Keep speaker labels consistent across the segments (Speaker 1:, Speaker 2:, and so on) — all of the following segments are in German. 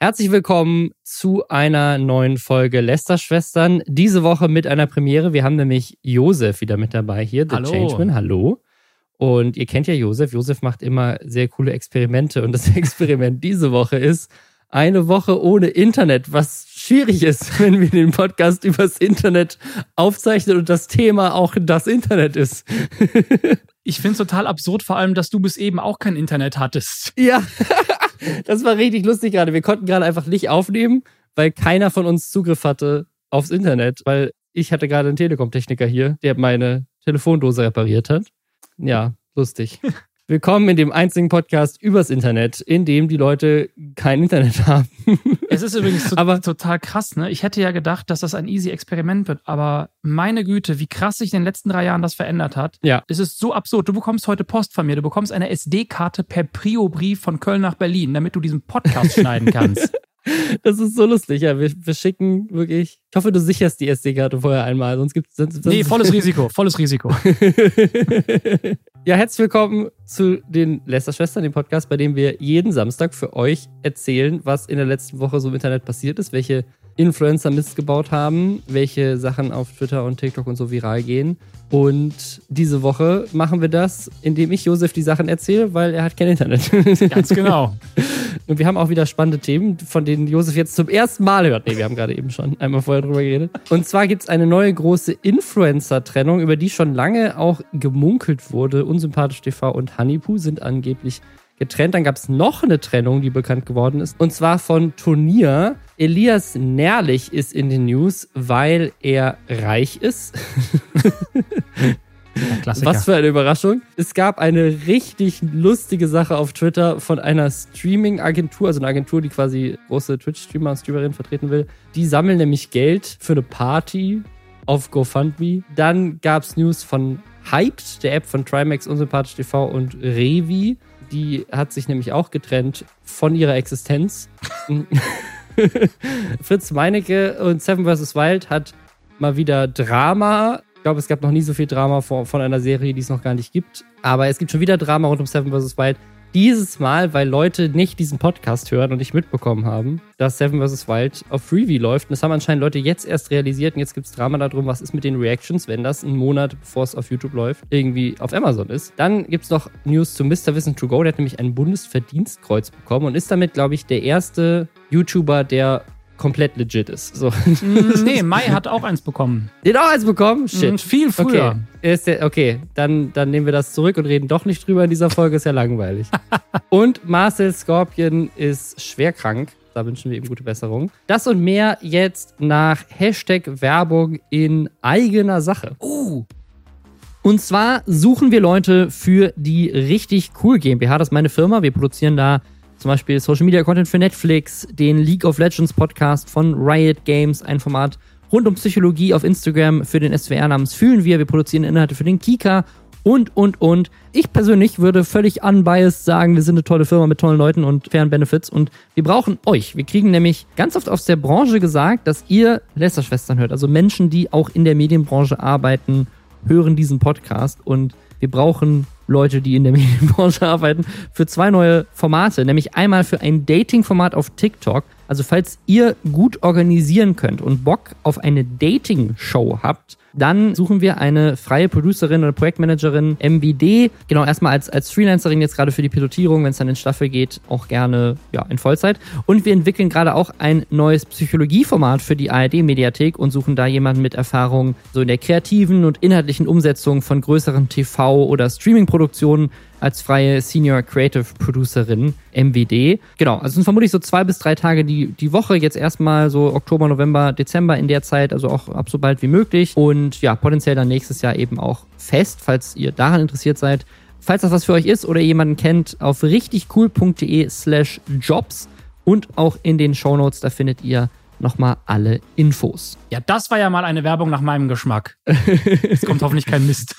Speaker 1: Herzlich willkommen zu einer neuen Folge Lester-Schwestern. Diese Woche mit einer Premiere. Wir haben nämlich Josef wieder mit dabei hier, The
Speaker 2: Hallo.
Speaker 1: Changeman. Hallo. Und ihr kennt ja Josef. Josef macht immer sehr coole Experimente. Und das Experiment diese Woche ist eine Woche ohne Internet, was schwierig ist, wenn wir den Podcast übers Internet aufzeichnen und das Thema auch das Internet ist.
Speaker 2: Ich finde es total absurd, vor allem, dass du bis eben auch kein Internet hattest.
Speaker 1: Ja, das war richtig lustig gerade. Wir konnten gerade einfach nicht aufnehmen, weil keiner von uns Zugriff hatte aufs Internet, weil ich hatte gerade einen Telekom-Techniker hier, der meine Telefondose repariert hat. Ja, lustig. Willkommen in dem einzigen Podcast übers Internet, in dem die Leute kein Internet haben.
Speaker 2: Es ist übrigens to
Speaker 1: Aber-
Speaker 2: total krass, ne? Ich hätte ja gedacht, dass das ein easy Experiment wird, aber meine Güte, wie krass sich in den letzten drei Jahren das verändert hat.
Speaker 1: Ja.
Speaker 2: Es ist so absurd. Du bekommst heute Post von mir, du bekommst eine SD-Karte per Prio-Brief von Köln nach Berlin, damit du diesen Podcast schneiden kannst.
Speaker 1: Das ist so lustig. Ja, wir, wir schicken wirklich. Ich hoffe, du sicherst die SD-Karte vorher einmal, sonst gibt es.
Speaker 2: Nee, volles Risiko, volles Risiko.
Speaker 1: ja, herzlich willkommen zu den Lester-Schwestern, dem Podcast, bei dem wir jeden Samstag für euch erzählen, was in der letzten Woche so im Internet passiert ist, welche Influencer Mist gebaut haben, welche Sachen auf Twitter und TikTok und so viral gehen. Und diese Woche machen wir das, indem ich Josef die Sachen erzähle, weil er hat kein Internet.
Speaker 2: Ganz genau.
Speaker 1: Und wir haben auch wieder spannende Themen, von denen Josef jetzt zum ersten Mal hört. Nee, wir haben gerade eben schon einmal vorher drüber geredet. Und zwar gibt es eine neue große Influencer-Trennung, über die schon lange auch gemunkelt wurde. Unsympathisch TV und Honeypoo sind angeblich getrennt. Dann gab es noch eine Trennung, die bekannt geworden ist. Und zwar von Turnier. Elias Nährlich ist in den News, weil er reich ist. Was für eine Überraschung. Es gab eine richtig lustige Sache auf Twitter von einer Streaming-Agentur, also eine Agentur, die quasi große Twitch-Streamer und Streamerinnen vertreten will. Die sammeln nämlich Geld für eine Party auf GoFundMe. Dann gab es News von Hyped, der App von Trimax, Unsympathisch TV und Revi. Die hat sich nämlich auch getrennt von ihrer Existenz. Fritz Meinecke und Seven vs. Wild hat mal wieder Drama. Ich glaube, es gab noch nie so viel Drama von, von einer Serie, die es noch gar nicht gibt. Aber es gibt schon wieder Drama rund um Seven vs. Wild. Dieses Mal, weil Leute nicht diesen Podcast hören und nicht mitbekommen haben, dass Seven vs. Wild auf Freeview läuft. Und das haben anscheinend Leute jetzt erst realisiert. Und jetzt gibt es Drama darum, was ist mit den Reactions, wenn das einen Monat, bevor es auf YouTube läuft, irgendwie auf Amazon ist. Dann gibt es noch News zu Mr. Wissen to Go. Der hat nämlich ein Bundesverdienstkreuz bekommen und ist damit, glaube ich, der erste YouTuber, der komplett legit ist. So.
Speaker 2: Mm, nee, Mai hat auch eins bekommen.
Speaker 1: Den auch eins bekommen? Shit.
Speaker 2: Mm, Viel früher.
Speaker 1: Okay, ist der, okay dann, dann nehmen wir das zurück und reden doch nicht drüber in dieser Folge, ist ja langweilig. und Marcel Scorpion ist schwer krank. Da wünschen wir ihm gute Besserung. Das und mehr jetzt nach Hashtag Werbung in eigener Sache.
Speaker 2: Uh,
Speaker 1: Und zwar suchen wir Leute für die richtig cool GmbH. Das ist meine Firma. Wir produzieren da zum Beispiel Social Media Content für Netflix, den League of Legends Podcast von Riot Games, ein Format rund um Psychologie auf Instagram für den SWR namens Fühlen wir. Wir produzieren Inhalte für den Kika und, und, und. Ich persönlich würde völlig unbiased sagen, wir sind eine tolle Firma mit tollen Leuten und fairen Benefits und wir brauchen euch. Wir kriegen nämlich ganz oft aus der Branche gesagt, dass ihr Lästerschwestern hört, also Menschen, die auch in der Medienbranche arbeiten, hören diesen Podcast und wir brauchen Leute, die in der Medienbranche arbeiten, für zwei neue Formate, nämlich einmal für ein Dating-Format auf TikTok. Also falls ihr gut organisieren könnt und Bock auf eine Dating-Show habt, dann suchen wir eine freie Producerin oder Projektmanagerin MVD. Genau, erstmal als, als Freelancerin jetzt gerade für die Pilotierung, wenn es dann in Staffel geht, auch gerne ja, in Vollzeit. Und wir entwickeln gerade auch ein neues Psychologieformat für die ARD-Mediathek und suchen da jemanden mit Erfahrung so in der kreativen und inhaltlichen Umsetzung von größeren TV- oder Streaming-Produktionen als freie Senior Creative Producerin MWD. Genau, also sind vermutlich so zwei bis drei Tage die, die Woche, jetzt erstmal so Oktober, November, Dezember in der Zeit, also auch ab so bald wie möglich. Und ja, potenziell dann nächstes Jahr eben auch fest, falls ihr daran interessiert seid. Falls das was für euch ist oder jemanden kennt, auf richtigcool.de slash jobs und auch in den Shownotes, da findet ihr nochmal alle Infos.
Speaker 2: ja, das war ja mal eine Werbung nach meinem Geschmack. Es kommt hoffentlich kein Mist.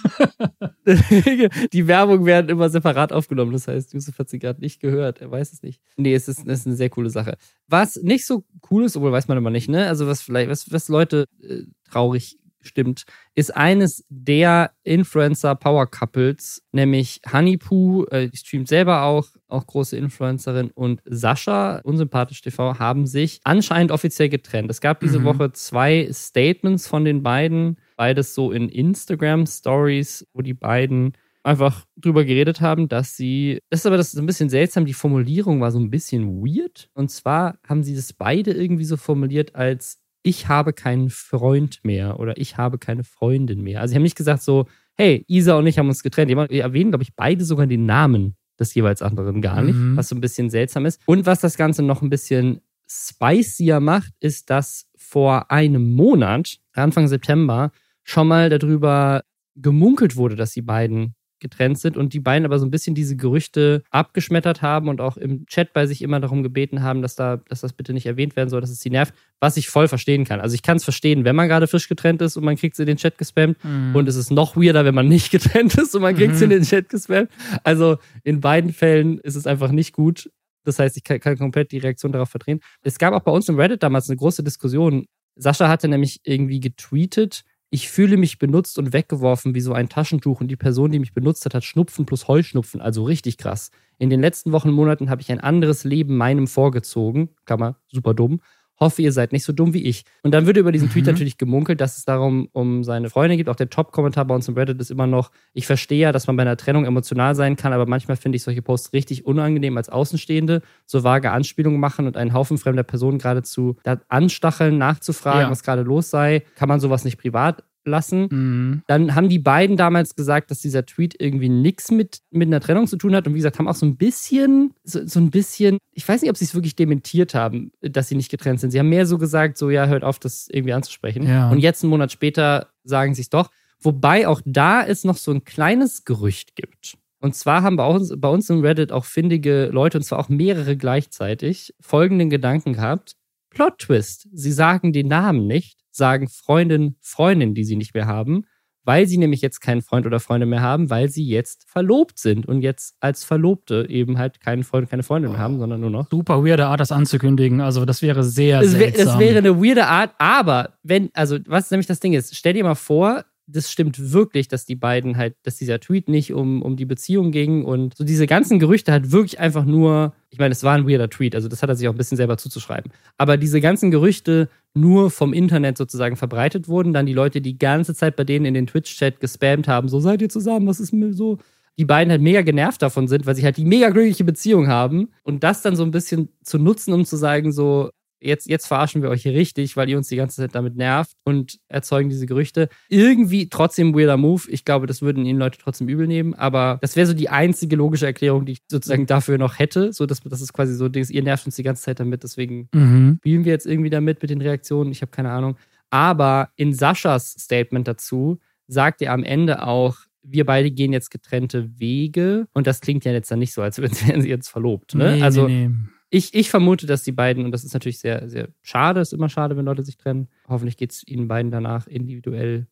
Speaker 1: die Werbung werden immer separat aufgenommen. Das heißt, Yusuf hat sie gerade nicht gehört. Er weiß es nicht. Nee, es ist, es ist eine sehr coole Sache. Was nicht so cool ist, obwohl weiß man immer nicht, ne? Also was vielleicht, was, was Leute äh, traurig stimmt, ist eines der Influencer-Power-Couples, nämlich Honeypoo, äh, die streamt selber auch, auch große Influencerin, und Sascha, unsympathisch TV, haben sich anscheinend offiziell getrennt. Es gab diese mhm. Woche zwei Statements von den beiden, beides so in Instagram-Stories, wo die beiden einfach drüber geredet haben, dass sie, das ist aber das ist ein bisschen seltsam, die Formulierung war so ein bisschen weird. Und zwar haben sie das beide irgendwie so formuliert als ich habe keinen Freund mehr oder ich habe keine Freundin mehr. Also sie haben nicht gesagt so, hey, Isa und ich haben uns getrennt. Die erwähnen, glaube ich, beide sogar den Namen des jeweils anderen gar nicht, mhm. was so ein bisschen seltsam ist. Und was das Ganze noch ein bisschen spicier macht, ist, dass vor einem Monat, Anfang September, schon mal darüber gemunkelt wurde, dass die beiden getrennt sind und die beiden aber so ein bisschen diese Gerüchte abgeschmettert haben und auch im Chat bei sich immer darum gebeten haben, dass da, dass das bitte nicht erwähnt werden soll, dass es sie nervt, was ich voll verstehen kann. Also ich kann es verstehen, wenn man gerade frisch getrennt ist und man kriegt es in den Chat gespammt mhm. und es ist noch weirder, wenn man nicht getrennt ist und man kriegt es mhm. in den Chat gespammt. Also in beiden Fällen ist es einfach nicht gut. Das heißt, ich kann, kann komplett die Reaktion darauf verdrehen. Es gab auch bei uns im Reddit damals eine große Diskussion. Sascha hatte nämlich irgendwie getweetet, ich fühle mich benutzt und weggeworfen wie so ein Taschentuch und die Person, die mich benutzt hat, hat Schnupfen plus Heuschnupfen, also richtig krass. In den letzten Wochen, Monaten habe ich ein anderes Leben meinem vorgezogen, Klammer, super dumm, hoffe, ihr seid nicht so dumm wie ich. Und dann würde über diesen Tweet mhm. natürlich gemunkelt, dass es darum um seine Freundin geht. Auch der Top-Kommentar bei uns im Reddit ist immer noch, ich verstehe ja, dass man bei einer Trennung emotional sein kann, aber manchmal finde ich solche Posts richtig unangenehm als Außenstehende, so vage Anspielungen machen und einen Haufen fremder Personen geradezu anstacheln, nachzufragen, ja. was gerade los sei. Kann man sowas nicht privat lassen. Mhm. Dann haben die beiden damals gesagt, dass dieser Tweet irgendwie nichts mit, mit einer Trennung zu tun hat. Und wie gesagt, haben auch so ein bisschen, so, so ein bisschen, ich weiß nicht, ob sie es wirklich dementiert haben, dass sie nicht getrennt sind. Sie haben mehr so gesagt, so ja, hört auf, das irgendwie anzusprechen. Ja. Und jetzt einen Monat später sagen sie es doch. Wobei auch da es noch so ein kleines Gerücht gibt. Und zwar haben bei uns, bei uns im Reddit auch findige Leute, und zwar auch mehrere gleichzeitig, folgenden Gedanken gehabt. Plot Twist. Sie sagen den Namen nicht sagen Freundin, Freundin, die sie nicht mehr haben, weil sie nämlich jetzt keinen Freund oder Freundin mehr haben, weil sie jetzt verlobt sind und jetzt als Verlobte eben halt keinen Freund, keine Freundin mehr haben, sondern nur noch.
Speaker 2: Super weirde Art, das anzukündigen. Also das wäre sehr,
Speaker 1: das
Speaker 2: seltsam.
Speaker 1: Das wäre eine weirde Art, aber wenn, also was nämlich das Ding ist, stell dir mal vor, das stimmt wirklich, dass die beiden halt, dass dieser Tweet nicht um, um die Beziehung ging und so diese ganzen Gerüchte halt wirklich einfach nur, ich meine, es war ein weirder Tweet, also das hat er sich auch ein bisschen selber zuzuschreiben. Aber diese ganzen Gerüchte nur vom Internet sozusagen verbreitet wurden, dann die Leute die ganze Zeit bei denen in den Twitch-Chat gespammt haben, so seid ihr zusammen, was ist mir so? Die beiden halt mega genervt davon sind, weil sie halt die mega glückliche Beziehung haben und das dann so ein bisschen zu nutzen, um zu sagen, so, jetzt, jetzt verarschen wir euch hier richtig, weil ihr uns die ganze Zeit damit nervt und erzeugen diese Gerüchte. Irgendwie trotzdem weirder Move. Ich glaube, das würden ihnen Leute trotzdem übel nehmen, aber das wäre so die einzige logische Erklärung, die ich sozusagen dafür noch hätte. So, dass das ist quasi so, ihr nervt uns die ganze Zeit damit, deswegen mhm. spielen wir jetzt irgendwie damit mit den Reaktionen. Ich habe keine Ahnung. Aber in Saschas Statement dazu sagt er am Ende auch, wir beide gehen jetzt getrennte Wege. Und das klingt ja jetzt dann nicht so, als wären sie jetzt verlobt. Ne? Nee, also nee, nee ich, ich vermute, dass die beiden, und das ist natürlich sehr, sehr schade, ist immer schade, wenn Leute sich trennen. Hoffentlich geht es ihnen beiden danach individuell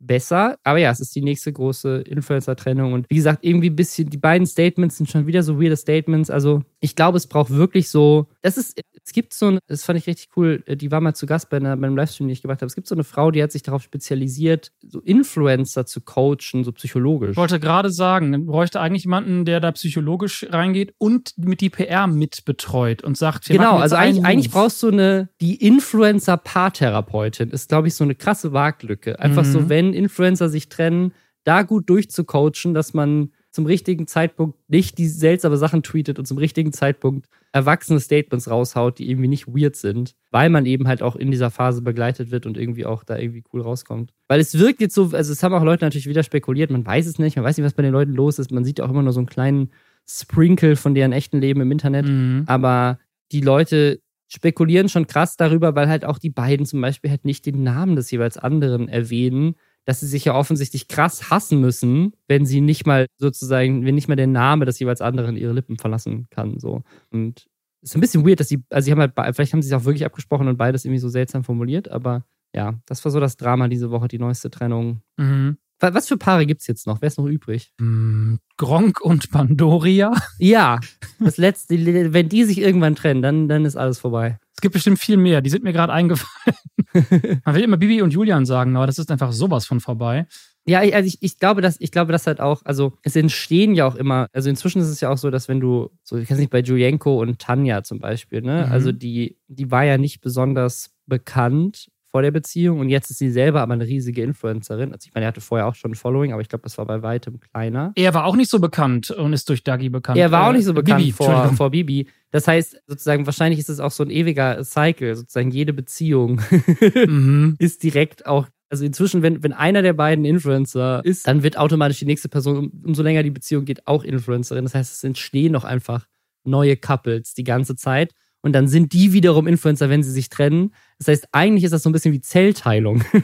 Speaker 1: besser. Aber ja, es ist die nächste große Influencer-Trennung. Und wie gesagt, irgendwie ein bisschen, die beiden Statements sind schon wieder so weirde Statements. Also ich glaube, es braucht wirklich so, das ist, es gibt so, das fand ich richtig cool, äh, die war mal zu Gast bei, einer, bei einem Livestream, den ich gemacht habe. Es gibt so eine Frau, die hat sich darauf spezialisiert, so Influencer zu coachen, so psychologisch.
Speaker 2: Ich wollte gerade sagen, man bräuchte eigentlich jemanden, der da psychologisch reingeht und mit die PR mit betreut und sagt,
Speaker 1: Genau, also eigentlich, eigentlich brauchst du eine, die Influencer-Paartherapeutin ist, glaube ich, so eine krasse Waglücke. Einfach mhm. so, wenn Influencer sich trennen, da gut durchzucoachen, dass man zum richtigen Zeitpunkt nicht die seltsame Sachen tweetet und zum richtigen Zeitpunkt erwachsene Statements raushaut, die irgendwie nicht weird sind, weil man eben halt auch in dieser Phase begleitet wird und irgendwie auch da irgendwie cool rauskommt. Weil es wirkt jetzt so, also es haben auch Leute natürlich wieder spekuliert, man weiß es nicht, man weiß nicht, was bei den Leuten los ist, man sieht ja auch immer nur so einen kleinen Sprinkle von deren echten Leben im Internet, mhm. aber die Leute spekulieren schon krass darüber, weil halt auch die beiden zum Beispiel halt nicht den Namen des jeweils anderen erwähnen dass sie sich ja offensichtlich krass hassen müssen, wenn sie nicht mal sozusagen, wenn nicht mal der Name des jeweils anderen ihre Lippen verlassen kann. So. Und es ist ein bisschen weird, dass sie, also sie haben halt, vielleicht haben sie es auch wirklich abgesprochen und beides irgendwie so seltsam formuliert, aber ja, das war so das Drama diese Woche, die neueste Trennung. Mhm. Was für Paare gibt es jetzt noch? Wer ist noch übrig?
Speaker 2: Mm, Gronk und Pandoria.
Speaker 1: Ja, das letzte, wenn die sich irgendwann trennen, dann, dann ist alles vorbei.
Speaker 2: Es gibt bestimmt viel mehr, die sind mir gerade eingefallen. Man will immer Bibi und Julian sagen, aber das ist einfach sowas von vorbei.
Speaker 1: Ja, also ich, ich glaube, dass ich glaube, dass halt auch, also es entstehen ja auch immer, also inzwischen ist es ja auch so, dass wenn du, so ich weiß nicht, bei Julienko und Tanja zum Beispiel, ne,
Speaker 2: Mhm.
Speaker 1: also die, die war ja nicht besonders bekannt vor der Beziehung und jetzt ist sie selber aber eine riesige Influencerin. Also ich meine, er hatte vorher auch schon ein Following, aber ich glaube, das war bei weitem kleiner.
Speaker 2: Er war auch nicht so bekannt und ist durch Dagi bekannt.
Speaker 1: Er war auch
Speaker 2: Äh,
Speaker 1: nicht so bekannt
Speaker 2: Bibi,
Speaker 1: vor, vor Bibi. Das heißt, sozusagen, wahrscheinlich ist es auch so ein ewiger Cycle, sozusagen jede Beziehung
Speaker 2: Mhm.
Speaker 1: ist direkt auch, also inzwischen, wenn, wenn einer der beiden Influencer ist, dann wird automatisch die nächste Person, um, umso länger die Beziehung geht, auch Influencerin. Das heißt, es entstehen noch einfach neue Couples die ganze Zeit. Und dann sind die wiederum Influencer, wenn sie sich trennen. Das heißt, eigentlich ist das so ein bisschen wie Zellteilung.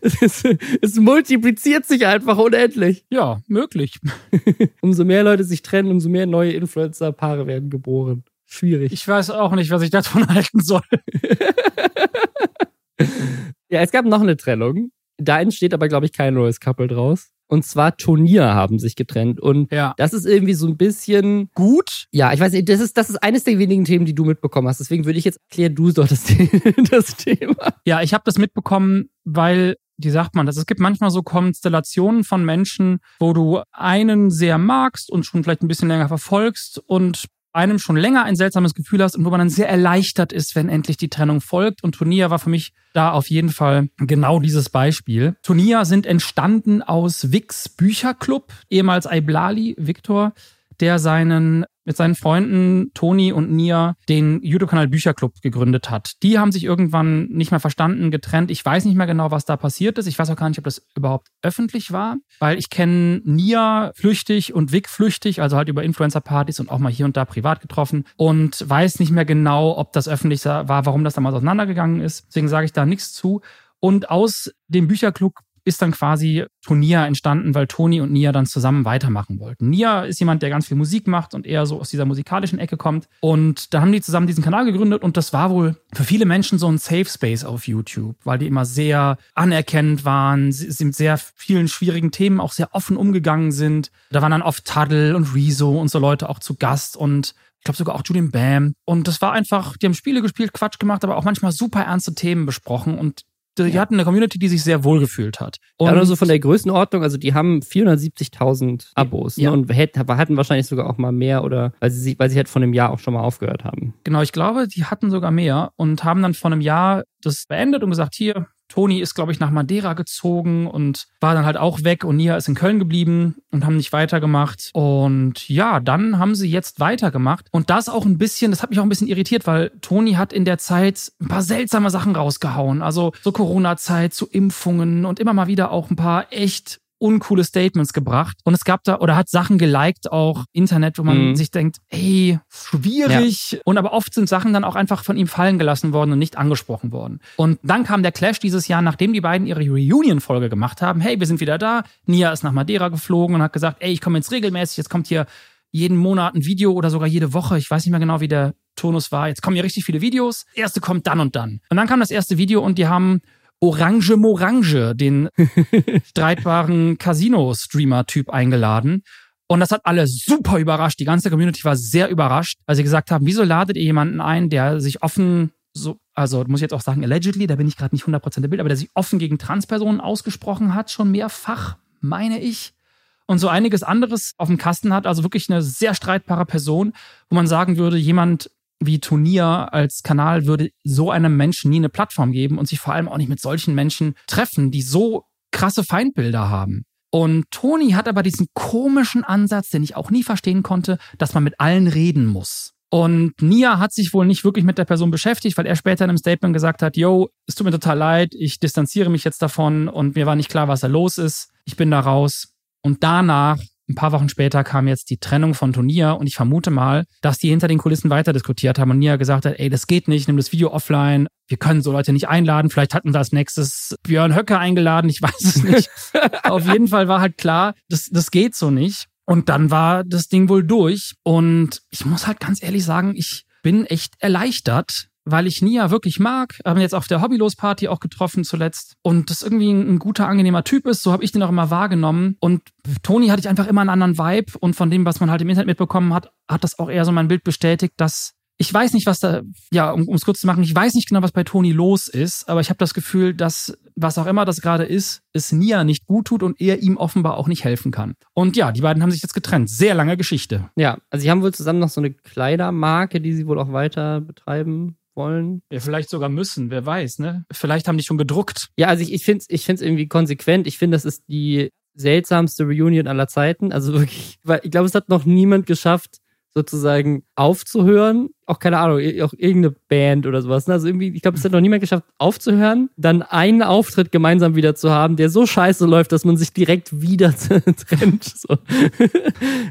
Speaker 1: es, es multipliziert sich einfach unendlich.
Speaker 2: Ja, möglich.
Speaker 1: Umso mehr Leute sich trennen, umso mehr neue Influencer-Paare werden geboren. Schwierig.
Speaker 2: Ich weiß auch nicht, was ich davon halten soll.
Speaker 1: Ja, es gab noch eine Trennung. Da entsteht aber, glaube ich, kein neues Couple draus. Und zwar Turnier haben sich getrennt. Und
Speaker 2: Ja.
Speaker 1: das ist irgendwie so ein bisschen.
Speaker 2: Gut.
Speaker 1: Ja, ich weiß nicht, das ist, das ist eines der wenigen Themen, die du mitbekommen hast. Deswegen würde ich jetzt erklären, du doch das, das Thema.
Speaker 2: Ja, ich habe das mitbekommen, weil, wie sagt man das? Es gibt manchmal so Konstellationen von Menschen, wo du einen sehr magst und schon vielleicht ein bisschen länger verfolgst und einem schon länger ein seltsames Gefühl hast und wo man dann sehr erleichtert ist, wenn endlich die Trennung folgt. Und Turnier war für mich da auf jeden Fall genau dieses Beispiel. Turnier sind entstanden aus Wix Bücherclub, ehemals Aiblali, Victor, der seinen mit seinen Freunden Toni und Nia den YouTube-Kanal Bücherclub gegründet hat. Die haben sich irgendwann nicht mehr verstanden, getrennt. Ich weiß nicht mehr genau, was da passiert ist. Ich weiß auch gar nicht, ob das überhaupt öffentlich war, weil ich kenne Nia flüchtig und Vic flüchtig, also halt über Influencer-Partys und auch mal hier und da privat getroffen und weiß nicht mehr genau, ob das öffentlich war, warum das damals auseinandergegangen ist. Deswegen sage ich da nichts zu. Und aus dem Bücherclub ist dann quasi Turnier entstanden, weil Toni und Nia dann zusammen weitermachen wollten. Nia ist jemand, der ganz viel Musik macht und eher so aus dieser musikalischen Ecke kommt. Und da haben die zusammen diesen Kanal gegründet und das war wohl für viele Menschen so ein Safe Space auf YouTube, weil die immer sehr anerkennend waren, mit sehr vielen schwierigen Themen auch sehr offen umgegangen sind. Da waren dann oft Tuddle und Rezo und so Leute auch zu Gast und ich glaube sogar auch Julian Bam. Und das war einfach, die haben Spiele gespielt, Quatsch gemacht, aber auch manchmal super ernste Themen besprochen und die
Speaker 1: Ja.
Speaker 2: hatten eine Community, die sich sehr wohl gefühlt hat. Und
Speaker 1: Ja, oder so von der Größenordnung, also die haben 470.000 Abos
Speaker 2: Ja.
Speaker 1: ne, und hatten wahrscheinlich sogar auch mal mehr oder weil sie, weil sie halt von einem Jahr auch schon mal aufgehört haben.
Speaker 2: Genau, ich glaube, die hatten sogar mehr und haben dann vor einem Jahr das beendet und gesagt, hier, Toni ist, glaube ich, nach Madeira gezogen und war dann halt auch weg und Nia ist in Köln geblieben und haben nicht weitergemacht. Und ja, dann haben sie jetzt weitergemacht. Und das auch ein bisschen, das hat mich auch ein bisschen irritiert, weil Toni hat in der Zeit ein paar seltsame Sachen rausgehauen. Also so Corona-Zeit zu Impfungen und immer mal wieder auch ein paar echt uncoole Statements gebracht. Und es gab da, oder hat Sachen geliked, auch Internet, wo man
Speaker 1: Mhm.
Speaker 2: sich denkt, ey, schwierig. Und aber oft sind Sachen dann auch einfach von ihm fallen gelassen worden und nicht angesprochen worden. Und dann kam der Clash dieses Jahr, nachdem die beiden ihre Reunion-Folge gemacht haben. Hey, wir sind wieder da. Nia ist nach Madeira geflogen und hat gesagt, ey, ich komme jetzt regelmäßig, jetzt kommt hier jeden Monat ein Video oder sogar jede Woche. Ich weiß nicht mehr genau, wie der Tonus war. Jetzt kommen hier richtig viele Videos. Das erste kommt dann und dann. Und dann kam das erste Video und die haben Orange Morange, den streitbaren Casino-Streamer-Typ eingeladen. Und das hat alle super überrascht. Die ganze Community war sehr überrascht, weil sie gesagt haben, wieso ladet ihr jemanden ein, der sich offen so, also muss ich jetzt auch sagen, allegedly, da bin ich gerade nicht 100% im Bild, aber der sich offen gegen Transpersonen ausgesprochen hat, schon mehrfach, meine ich. Und so einiges anderes auf dem Kasten hat, also wirklich eine sehr streitbare Person, wo man sagen würde, jemand wie Turnier als Kanal würde so einem Menschen nie eine Plattform geben und sich vor allem auch nicht mit solchen Menschen treffen, die so krasse Feindbilder haben. Und Toni hat aber diesen komischen Ansatz, den ich auch nie verstehen konnte, dass man mit allen reden muss. Und Nia hat sich wohl nicht wirklich mit der Person beschäftigt, weil er später in einem Statement gesagt hat, yo, es tut mir total leid, ich distanziere mich jetzt davon und mir war nicht klar, was da los ist. Ich bin da raus. Und danach, ein paar Wochen später, kam jetzt die Trennung von Turnier und ich vermute mal, dass die hinter den Kulissen weiter diskutiert haben und Nia gesagt hat, ey, das geht nicht, nimm das Video offline, wir können so Leute nicht einladen, vielleicht hatten sie als nächstes Björn Höcke eingeladen, ich weiß es nicht. Auf jeden Fall war halt klar, das, das geht so nicht. Und dann war das Ding wohl durch. Und ich muss halt ganz ehrlich sagen, ich bin echt erleichtert, weil ich Nia wirklich mag. Haben jetzt auf der Hobbylos-Party auch getroffen zuletzt. Und das irgendwie ein, guter, angenehmer Typ ist. So habe ich den auch immer wahrgenommen. Und Toni hatte ich einfach immer einen anderen Vibe. Und von dem, was man halt im Internet mitbekommen hat, hat das auch eher so mein Bild bestätigt, dass ich weiß nicht, was da, ja, um es kurz zu machen, ich weiß nicht genau, was bei Toni los ist, aber ich habe das Gefühl, dass was auch immer das gerade ist, es Nia nicht gut tut und er ihm offenbar auch nicht helfen kann. Und ja, die beiden haben sich jetzt getrennt. Sehr lange Geschichte.
Speaker 1: Ja, also sie haben wohl zusammen noch so eine Kleidermarke, die sie wohl auch weiter betreiben wollen.
Speaker 2: Ja, vielleicht sogar müssen, wer weiß, ne? Vielleicht haben die schon gedruckt.
Speaker 1: Ja, also ich, ich finde es ich find's irgendwie konsequent. Ich finde, das ist die seltsamste Reunion aller Zeiten. Also wirklich, weil ich glaube, es hat noch niemand geschafft, sozusagen aufzuhören. Auch keine Ahnung, auch irgendeine Band oder sowas. Ne? Also irgendwie, ich glaube, es hat noch niemand geschafft, aufzuhören, dann einen Auftritt gemeinsam wieder zu haben, der so scheiße läuft, dass man sich direkt wieder trennt. So.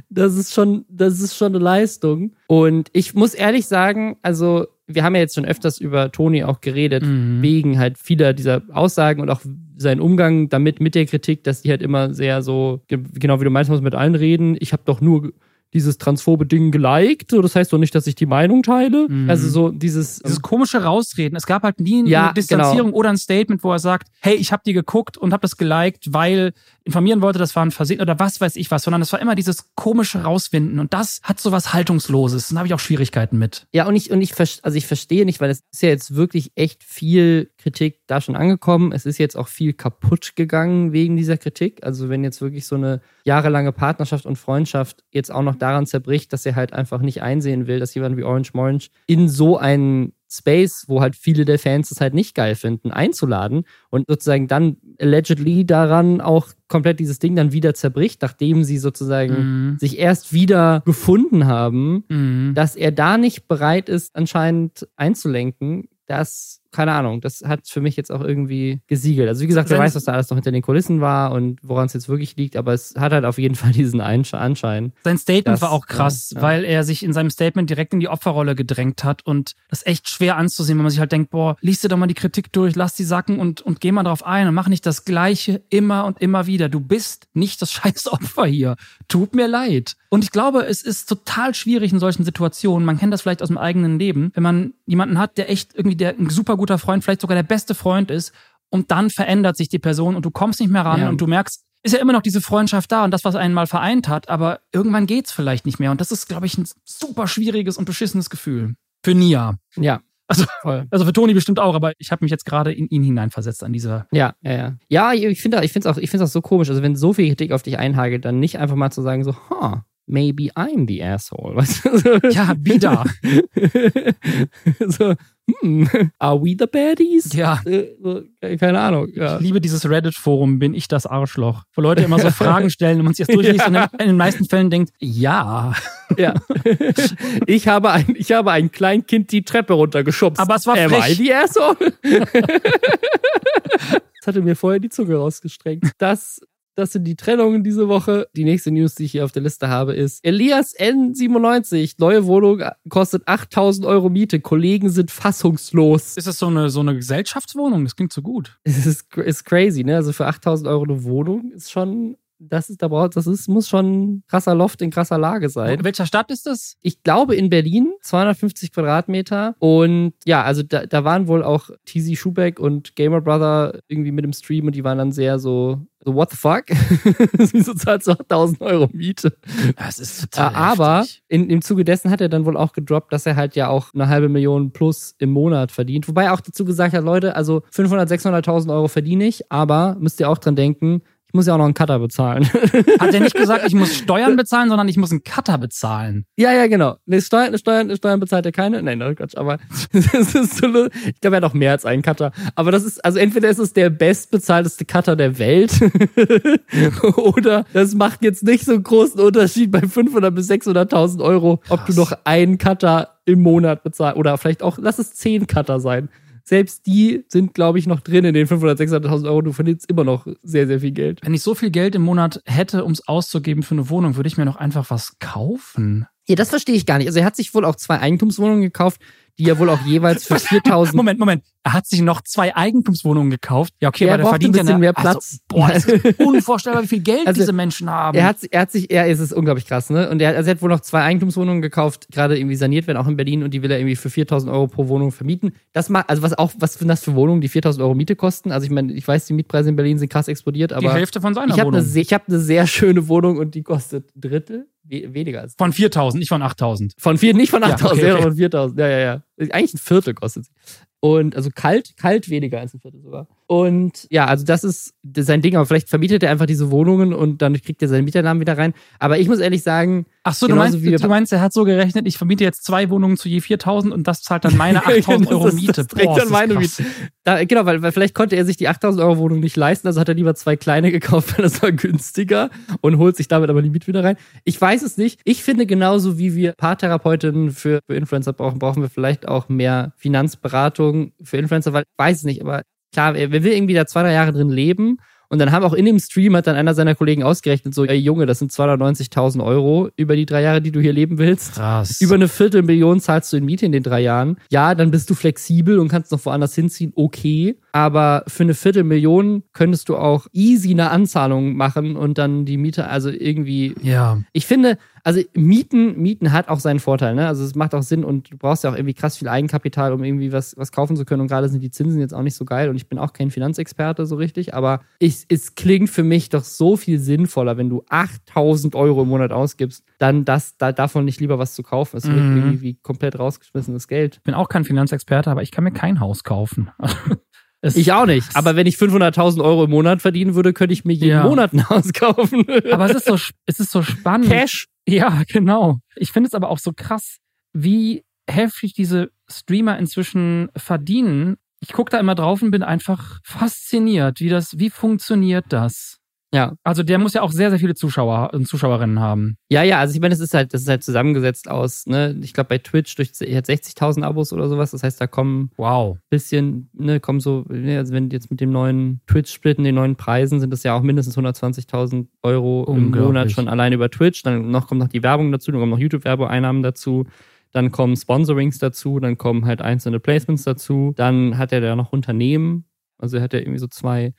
Speaker 1: Das ist schon, das ist schon eine Leistung. Und ich muss ehrlich sagen, also wir haben ja jetzt schon öfters über Toni auch geredet, mhm. wegen halt vieler dieser Aussagen und auch sein Umgang damit, mit der Kritik, dass die halt immer sehr so, genau wie du meinst, muss mit allen reden. Ich habe doch nur dieses transphobe Ding geliked. So, das heißt doch nicht, dass ich die Meinung teile. Mhm. Also so dieses
Speaker 2: dieses komische Rausreden. Es gab halt nie eine ja, Distanzierung genau. oder ein Statement, wo er sagt, hey, ich habe die geguckt und habe das geliked, weil informieren wollte, das war ein Versehen oder was weiß ich was, sondern es war immer dieses komische Rauswinden und das hat so was Haltungsloses. Da habe ich auch Schwierigkeiten mit.
Speaker 1: Ja, und ich, und ich, also ich verstehe nicht, weil es ist ja jetzt wirklich echt viel Kritik da schon angekommen. Es ist jetzt auch viel kaputt gegangen wegen dieser Kritik. Also wenn jetzt wirklich so eine jahrelange Partnerschaft und Freundschaft jetzt auch noch daran zerbricht, dass er halt einfach nicht einsehen will, dass jemand wie Orange Morange in so einen Space, wo halt viele der Fans es halt nicht geil finden, einzuladen und sozusagen dann allegedly daran auch komplett dieses Ding dann wieder zerbricht, nachdem sie sozusagen mhm. sich erst wieder gefunden haben, mhm. dass er da nicht bereit ist, anscheinend einzulenken, das keine Ahnung, das hat für mich jetzt auch irgendwie gesiegelt. Also wie gesagt, wer weiß, was da alles noch hinter den Kulissen war und woran es jetzt wirklich liegt, aber es hat halt auf jeden Fall diesen Anschein.
Speaker 2: Sein Statement dass, war auch krass, ja, weil er sich in seinem Statement direkt in die Opferrolle gedrängt hat und das echt schwer anzusehen, wenn man sich halt denkt, boah, liest dir doch mal die Kritik durch, lass die sacken und, und geh mal drauf ein und mach nicht das Gleiche immer und immer wieder. Du bist nicht das scheiß Opfer hier. Tut mir leid. Und ich glaube, es ist total schwierig in solchen Situationen. Man kennt das vielleicht aus dem eigenen Leben, wenn man jemanden hat, der echt irgendwie der ein super guter Freund, vielleicht sogar der beste Freund ist und dann verändert sich die Person und du kommst nicht mehr ran ja. und du merkst, ist ja immer noch diese Freundschaft da und das, was einen mal vereint hat, aber irgendwann geht's vielleicht nicht mehr. Und das ist, glaube ich, ein super schwieriges und beschissenes Gefühl. Für Nia.
Speaker 1: Ja.
Speaker 2: Also, also für Toni bestimmt auch, aber ich habe mich jetzt gerade in ihn hineinversetzt an dieser.
Speaker 1: Ja, ja, ja. Ja, ich finde ich es auch, ich finde auch so komisch. Also wenn so viel Kritik auf dich einhagelt, dann nicht einfach mal zu sagen so, ha, maybe I'm the asshole. Weißt
Speaker 2: du? Ja, wieder.
Speaker 1: so, hm, are we the baddies?
Speaker 2: Ja.
Speaker 1: Äh, keine Ahnung. Ja.
Speaker 2: Ich liebe dieses Reddit-Forum, bin ich das Arschloch? Wo Leute immer so Fragen stellen und man sich das durchliest ja. und in den meisten Fällen denkt, ja.
Speaker 1: Ja. Ich habe ein, ich habe ein Kleinkind die Treppe runtergeschubst.
Speaker 2: Aber es war frech.
Speaker 1: Am I the asshole? Das hatte mir vorher die Zunge rausgestreckt. Das das sind die Trennungen diese Woche. Die nächste News, die ich hier auf der Liste habe, ist Elias N97. Neue Wohnung kostet 8000 Euro Miete. Kollegen sind fassungslos.
Speaker 2: Ist das so eine, so eine Gesellschaftswohnung? Das klingt so gut.
Speaker 1: Es ist, ist crazy, ne? Also für 8000 Euro eine Wohnung ist schon das ist, da braucht, das ist, muss schon krasser Loft in krasser Lage sein.
Speaker 2: In welcher Stadt ist das?
Speaker 1: Ich glaube in Berlin, 250 Quadratmeter. Und ja, also da, da waren wohl auch TZ Schubeck und Gamer Brother irgendwie mit im Stream und die waren dann sehr so, so what the fuck? Wieso zahlst du 1000 Euro Miete?
Speaker 2: Das ist total
Speaker 1: Aber in, im Zuge dessen hat er dann wohl auch gedroppt, dass er halt ja auch eine halbe Million plus im Monat verdient. Wobei er auch dazu gesagt hat, Leute, also 500, 600.000 Euro verdiene ich, aber müsst ihr auch dran denken, ich muss ja auch noch einen Cutter bezahlen.
Speaker 2: Hat er nicht gesagt, ich muss Steuern bezahlen, sondern ich muss einen Cutter bezahlen?
Speaker 1: Ja, ja, genau. Nee, Steuern, Steuern, Steuern bezahlt er keine. Nein, no, Quatsch, aber das ist so, ich glaube, er hat auch mehr als einen Cutter. Aber das ist, also entweder ist es der bestbezahlteste Cutter der Welt oder das macht jetzt nicht so einen großen Unterschied bei 500 bis 600.000 Euro, Krass. ob du noch einen Cutter im Monat bezahlst oder vielleicht auch, lass es zehn Cutter sein selbst die sind, glaube ich, noch drin in den 500.000, 600.000 Euro. Du verdienst immer noch sehr, sehr viel Geld.
Speaker 2: Wenn ich so viel Geld im Monat hätte, um es auszugeben für eine Wohnung, würde ich mir noch einfach was kaufen.
Speaker 1: Ja, das verstehe ich gar nicht. Also er hat sich wohl auch zwei Eigentumswohnungen gekauft die ja wohl auch jeweils für 4000.
Speaker 2: Moment, Moment. Er hat sich noch zwei Eigentumswohnungen gekauft. Ja, okay, ja, weil er verdient
Speaker 1: ein bisschen ja mehr Platz. Also,
Speaker 2: boah, das ist unvorstellbar, wie viel Geld also, diese Menschen haben.
Speaker 1: Er hat, er hat sich, er ist es unglaublich krass, ne? Und er, also er hat wohl noch zwei Eigentumswohnungen gekauft, gerade irgendwie saniert werden, auch in Berlin, und die will er irgendwie für 4000 Euro pro Wohnung vermieten. Das macht, also was auch, was sind das für Wohnungen, die 4000 Euro Miete kosten? Also ich meine, ich weiß, die Mietpreise in Berlin sind krass explodiert, aber.
Speaker 2: Die Hälfte von seiner
Speaker 1: ich
Speaker 2: Wohnung.
Speaker 1: Eine, ich habe eine sehr schöne Wohnung und die kostet Drittel we weniger als.
Speaker 2: Von 4000, nicht von 8000.
Speaker 1: Von vier, nicht von 8000,
Speaker 2: Ja, okay, okay.
Speaker 1: von 4000. Ja, ja, ja. Eigentlich ein Viertel kostet sie. Und also kalt, kalt weniger als ein Viertel sogar. Und ja, also das ist sein Ding, aber vielleicht vermietet er einfach diese Wohnungen und dann kriegt er seinen Mieternamen wieder rein. Aber ich muss ehrlich sagen,
Speaker 2: Ach so, du meinst, du meinst, er hat so gerechnet, ich vermiete jetzt zwei Wohnungen zu je 4000 und das zahlt dann meine 8000
Speaker 1: Das-
Speaker 2: Euro Miete.
Speaker 1: Das
Speaker 2: Boah,
Speaker 1: dann meine. Miete. Da, genau, weil, weil vielleicht konnte er sich die 8000 Euro Wohnung nicht leisten, also hat er lieber zwei kleine gekauft, weil das war günstiger und holt sich damit aber die Miete wieder rein. Ich weiß es nicht. Ich finde genauso wie wir Paartherapeutinnen für, für Influencer brauchen, brauchen wir vielleicht auch mehr Finanzberatung für Influencer, weil ich weiß es nicht, aber klar, er will irgendwie da zwei, drei Jahre drin leben. Und dann haben auch in dem Stream hat dann einer seiner Kollegen ausgerechnet, so, ey Junge, das sind 290.000 Euro über die drei Jahre, die du hier leben willst.
Speaker 2: Krass.
Speaker 1: Über eine Viertelmillion zahlst du in Miete in den drei Jahren. Ja, dann bist du flexibel und kannst noch woanders hinziehen, okay. Aber für eine Viertelmillion könntest du auch easy eine Anzahlung machen und dann die Miete, also irgendwie.
Speaker 2: ja.
Speaker 1: Ich finde, also Mieten, Mieten hat auch seinen Vorteil, ne? Also es macht auch Sinn und du brauchst ja auch irgendwie krass viel Eigenkapital, um irgendwie was, was kaufen zu können. Und gerade sind die Zinsen jetzt auch nicht so geil und ich bin auch kein Finanzexperte so richtig, aber ich, es klingt für mich doch so viel sinnvoller, wenn du 8000 Euro im Monat ausgibst, dann das, da, davon nicht lieber was zu kaufen. Es wird
Speaker 2: Mhm.
Speaker 1: irgendwie wie komplett rausgeschmissenes Geld.
Speaker 2: Ich bin auch kein Finanzexperte, aber ich kann mir kein Haus kaufen. Es-
Speaker 1: Ich auch nicht. Aber wenn ich 500.000 Euro im Monat verdienen würde, könnte ich mir jeden
Speaker 2: Ja.
Speaker 1: Monat ein Haus kaufen.
Speaker 2: aber es ist so, es ist so spannend.
Speaker 1: Cash.
Speaker 2: Ja, genau. Ich finde es aber auch so krass, wie heftig diese Streamer inzwischen verdienen. Ich gucke da immer drauf und bin einfach fasziniert, wie das, wie funktioniert das?
Speaker 1: Ja.
Speaker 2: Also der muss ja auch sehr, sehr viele Zuschauer und Zuschauerinnen haben.
Speaker 1: Ja, ja, also ich meine, das ist halt, das ist halt zusammengesetzt aus, ne, ich glaube bei Twitch durch er hat 60.000 Abos oder sowas. Das heißt, da kommen
Speaker 2: Wow.
Speaker 1: bisschen, ne, kommen so, ne, also wenn jetzt mit dem neuen Twitch-Split und den neuen Preisen sind das ja auch mindestens 120.000 Euro im. Monat schon allein über Twitch. Dann noch kommt noch die Werbung dazu, dann kommen noch YouTube-Werbeeinnahmen dazu. Dann kommen Sponsorings dazu, dann kommen halt einzelne Placements dazu. Dann hat er da noch Unternehmen. Also er hat ja irgendwie so zwei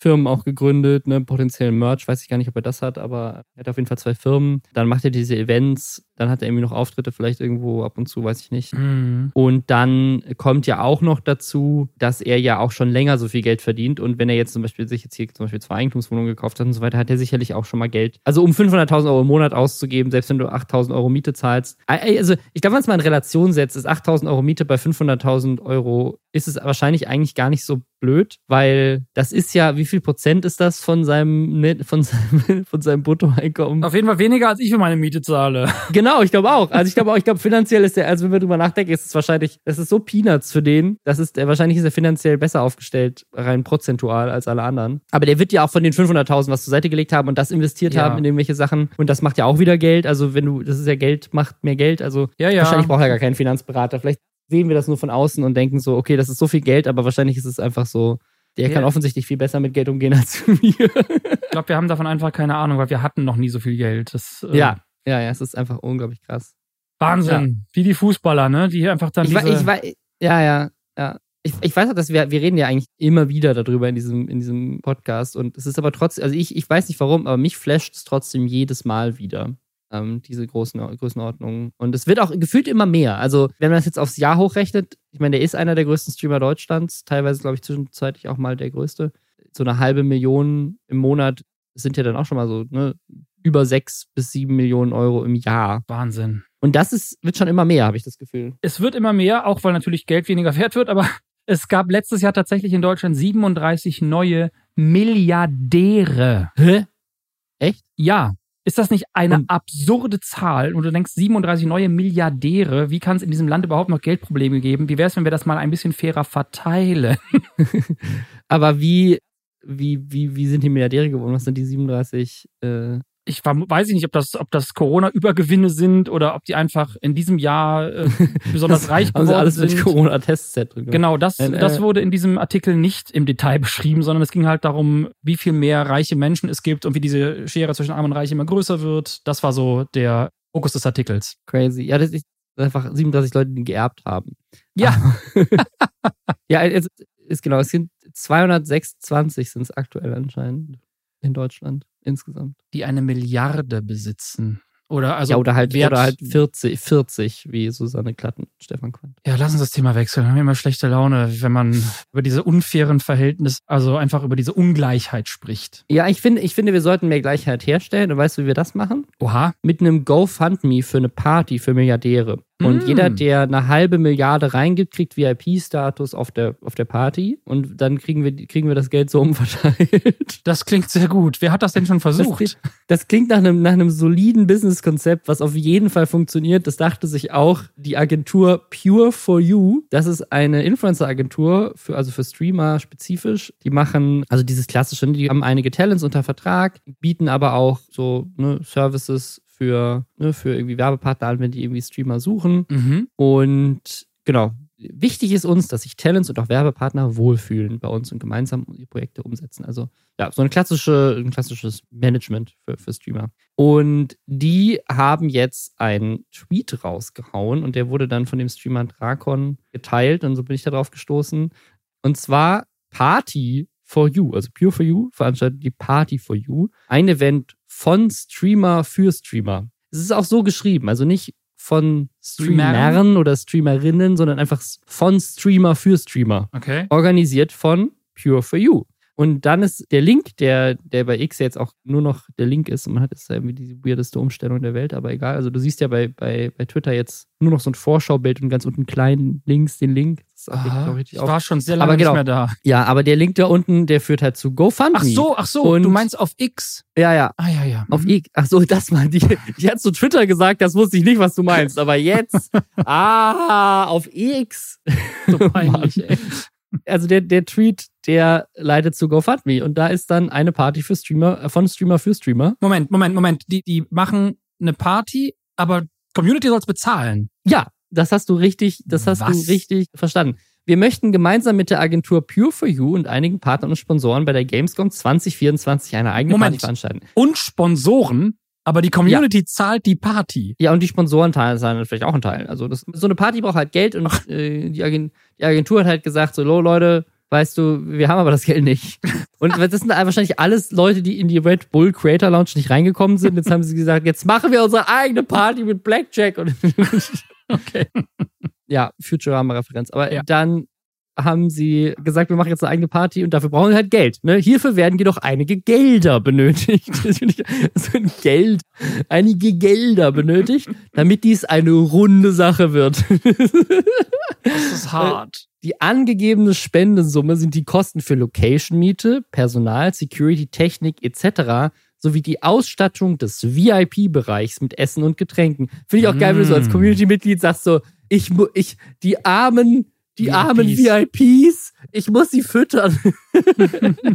Speaker 1: Firmen auch gegründet, ne, potenziell Merch, weiß ich gar nicht, ob er das hat, aber er hat auf jeden Fall zwei Firmen. Dann macht er diese Events, dann hat er irgendwie noch Auftritte vielleicht irgendwo ab und zu, weiß ich nicht.
Speaker 2: Mhm.
Speaker 1: Und dann kommt ja auch noch dazu, dass er ja auch schon länger so viel Geld verdient. Und wenn er jetzt zum Beispiel sich jetzt hier zum Beispiel zwei Eigentumswohnungen gekauft hat und so weiter, hat er sicherlich auch schon mal Geld. Also um 500.000 Euro im Monat auszugeben, selbst wenn du 8.000 Euro Miete zahlst. Also ich glaube, wenn man es mal in Relation setzt, ist 8.000 Euro Miete bei 500.000 Euro, ist es wahrscheinlich eigentlich gar nicht so blöd, weil das ist ja, wie viel Prozent ist das von seinem, von seinem, von seinem Bruttoeinkommen?
Speaker 2: Auf jeden Fall weniger, als ich für meine Miete zahle.
Speaker 1: Genau, ich glaube auch. Also ich glaube auch, ich glaube finanziell ist der, also wenn wir drüber nachdenken, ist es wahrscheinlich, das ist so Peanuts für den, das ist, der, wahrscheinlich ist er finanziell besser aufgestellt, rein prozentual als alle anderen. Aber der wird ja auch von den 500.000 was zur Seite gelegt haben und das investiert
Speaker 2: Ja.
Speaker 1: haben in irgendwelche Sachen und das macht ja auch wieder Geld. Also wenn du, das ist ja Geld, macht mehr Geld. Also
Speaker 2: Ja, ja.
Speaker 1: wahrscheinlich braucht er gar keinen Finanzberater. Vielleicht sehen wir das nur von außen und denken so, okay, das ist so viel Geld, aber wahrscheinlich ist es einfach so, der
Speaker 2: Ja.
Speaker 1: kann offensichtlich viel besser mit Geld umgehen als wir.
Speaker 2: Ich glaube, wir haben davon einfach keine Ahnung, weil wir hatten noch nie so viel Geld. Das, äh,
Speaker 1: ja, ja, ja, es ist einfach unglaublich krass.
Speaker 2: Wahnsinn. Wie die Fußballer, ne? Die einfach dann
Speaker 1: Ich,
Speaker 2: diese...
Speaker 1: ich weiß, ja, ja, ja. Ich, ich weiß auch, dass wir, wir reden ja eigentlich immer wieder darüber in diesem, in diesem Podcast und es ist aber trotzdem, also ich, ich weiß nicht warum, aber mich flasht es trotzdem jedes Mal wieder, ähm, diese großen Größenordnungen. Und es wird auch gefühlt immer mehr. Also, wenn man das jetzt aufs Jahr hochrechnet, ich meine, der ist einer der größten Streamer Deutschlands, teilweise, glaube ich, zwischenzeitlich auch mal der größte. So eine halbe Million im Monat sind ja dann auch schon mal so, ne, über sechs bis sieben Millionen Euro im Jahr.
Speaker 2: Wahnsinn.
Speaker 1: Und das ist, wird schon immer mehr, habe ich das Gefühl.
Speaker 2: Es wird immer mehr, auch weil natürlich Geld weniger wert wird, aber es gab letztes Jahr tatsächlich in Deutschland 37 neue Milliardäre.
Speaker 1: Hä? Echt?
Speaker 2: Ja. Ist das nicht eine
Speaker 1: Und-
Speaker 2: absurde Zahl? Und du denkst, 37 neue Milliardäre, wie kann es in diesem Land überhaupt noch Geldprobleme geben? Wie wäre es, wenn wir das mal ein bisschen fairer verteilen?
Speaker 1: Aber wie, wie, wie, wie sind die Milliardäre geworden? Was sind die 37? Äh,
Speaker 2: Ich weiß ich nicht, ob das, ob das Corona-Übergewinne sind oder ob die einfach in diesem Jahr äh, besonders reich
Speaker 1: haben
Speaker 2: geworden
Speaker 1: sie alles
Speaker 2: sind.
Speaker 1: mit Corona-Testset drin. gemacht.
Speaker 2: Genau, das,
Speaker 1: äh,
Speaker 2: das wurde in diesem Artikel nicht im Detail beschrieben, sondern es ging halt darum, wie viel mehr reiche Menschen es gibt und wie diese Schere zwischen Arm und Reich immer größer wird. Das war so der Fokus des Artikels.
Speaker 1: Crazy. Ja, das ist einfach 37 Leute, die geerbt haben.
Speaker 2: Ja.
Speaker 1: ja, es ist genau, es sind 226 sind es aktuell anscheinend in Deutschland insgesamt.
Speaker 2: Die eine Milliarde besitzen. Oder, also
Speaker 1: ja, oder halt, Wert. oder halt 40, 40, wie Susanne Klatten, Stefan Quandt.
Speaker 2: Ja, lass uns das Thema wechseln. Wir haben immer schlechte Laune, wenn man über diese unfairen Verhältnisse, also einfach über diese Ungleichheit spricht.
Speaker 1: Ja, ich finde, ich finde, wir sollten mehr Gleichheit herstellen. Und weißt du, wie wir das machen?
Speaker 2: Oha.
Speaker 1: Mit einem GoFundMe für eine Party für Milliardäre. Und mm. jeder, der eine halbe Milliarde reingibt, kriegt VIP-Status auf der, auf der Party. Und dann kriegen wir, kriegen wir das Geld so umverteilt.
Speaker 2: Das klingt sehr gut. Wer hat das denn schon versucht?
Speaker 1: Das, das klingt nach einem, nach einem soliden Business-Konzept, was auf jeden Fall funktioniert. Das dachte sich auch die Agentur Pure for You. Das ist eine Influencer-Agentur, für, also für Streamer spezifisch. Die machen, also dieses klassische, die haben einige Talents unter Vertrag, bieten aber auch so ne, Services für, ne, für irgendwie Werbepartner an, wenn die irgendwie Streamer suchen. Mhm. Und genau, wichtig ist uns, dass sich Talents und auch Werbepartner wohlfühlen bei uns und gemeinsam die Projekte umsetzen. Also ja, so eine klassische, ein klassisches Management für, für Streamer. Und die haben jetzt einen Tweet rausgehauen und der wurde dann von dem Streamer Drakon geteilt und so bin ich darauf gestoßen. Und zwar Party for You, also Pure for You veranstaltet die Party for You. Ein Event von Streamer für Streamer. Es ist auch so geschrieben, also nicht von Streamern oder Streamerinnen, sondern einfach von Streamer für Streamer.
Speaker 2: Okay.
Speaker 1: Organisiert von Pure for You. Und dann ist der Link, der, der bei X jetzt auch nur noch der Link ist, und man hat jetzt irgendwie die weirdeste Umstellung der Welt, aber egal. Also du siehst ja bei, bei, bei Twitter jetzt nur noch so ein Vorschaubild und ganz unten klein links den Link.
Speaker 2: Das ist Aha, ich war schon sehr lange
Speaker 1: genau,
Speaker 2: nicht mehr da.
Speaker 1: Ja, aber der Link da unten, der führt halt zu GoFundMe.
Speaker 2: Ach so, ach so, und du meinst auf X?
Speaker 1: Ja, ja.
Speaker 2: Ah, ja, ja.
Speaker 1: Auf mhm. X. Ach so, das mal. Die, die hat zu Twitter gesagt, das wusste ich nicht, was du meinst. Aber jetzt, ah, auf X. So peinlich, ey also der, der Tweet, der leitet zu GoFundMe und da ist dann eine Party für Streamer, äh, von Streamer für Streamer.
Speaker 2: Moment, Moment, Moment. Die, die machen eine Party, aber Community soll es bezahlen.
Speaker 1: Ja, das hast du richtig, das hast Was? du richtig verstanden. Wir möchten gemeinsam mit der Agentur Pure for You und einigen Partnern und Sponsoren bei der Gamescom 2024 eine eigene Moment. Party veranstalten.
Speaker 2: Und Sponsoren? Aber die Community ja. zahlt die Party.
Speaker 1: Ja, und die Sponsoren zahlen vielleicht auch einen Teil. Also das, so eine Party braucht halt Geld und äh, die, Agen, die, Agentur hat halt gesagt, so, Leute, weißt du, wir haben aber das Geld nicht. Und das sind wahrscheinlich alles Leute, die in die Red Bull Creator Lounge nicht reingekommen sind. Jetzt haben sie gesagt, jetzt machen wir unsere eigene Party mit Blackjack. Und okay. Ja, Futurama-Referenz. Aber ja. dann haben sie gesagt, wir machen jetzt eine eigene Party und dafür brauchen wir halt Geld. Ne? Hierfür werden jedoch einige Gelder benötigt. also Geld, einige Gelder benötigt, damit dies eine runde Sache wird.
Speaker 2: das ist hart.
Speaker 1: Die angegebene Spendensumme sind die Kosten für Location-Miete, Personal, Security, Technik etc. sowie die Ausstattung des VIP-Bereichs mit Essen und Getränken. Finde ich auch geil, wenn du so als mm. Community-Mitglied sagst so, ich, ich, die armen die VIPs. armen VIPs, ich muss sie füttern.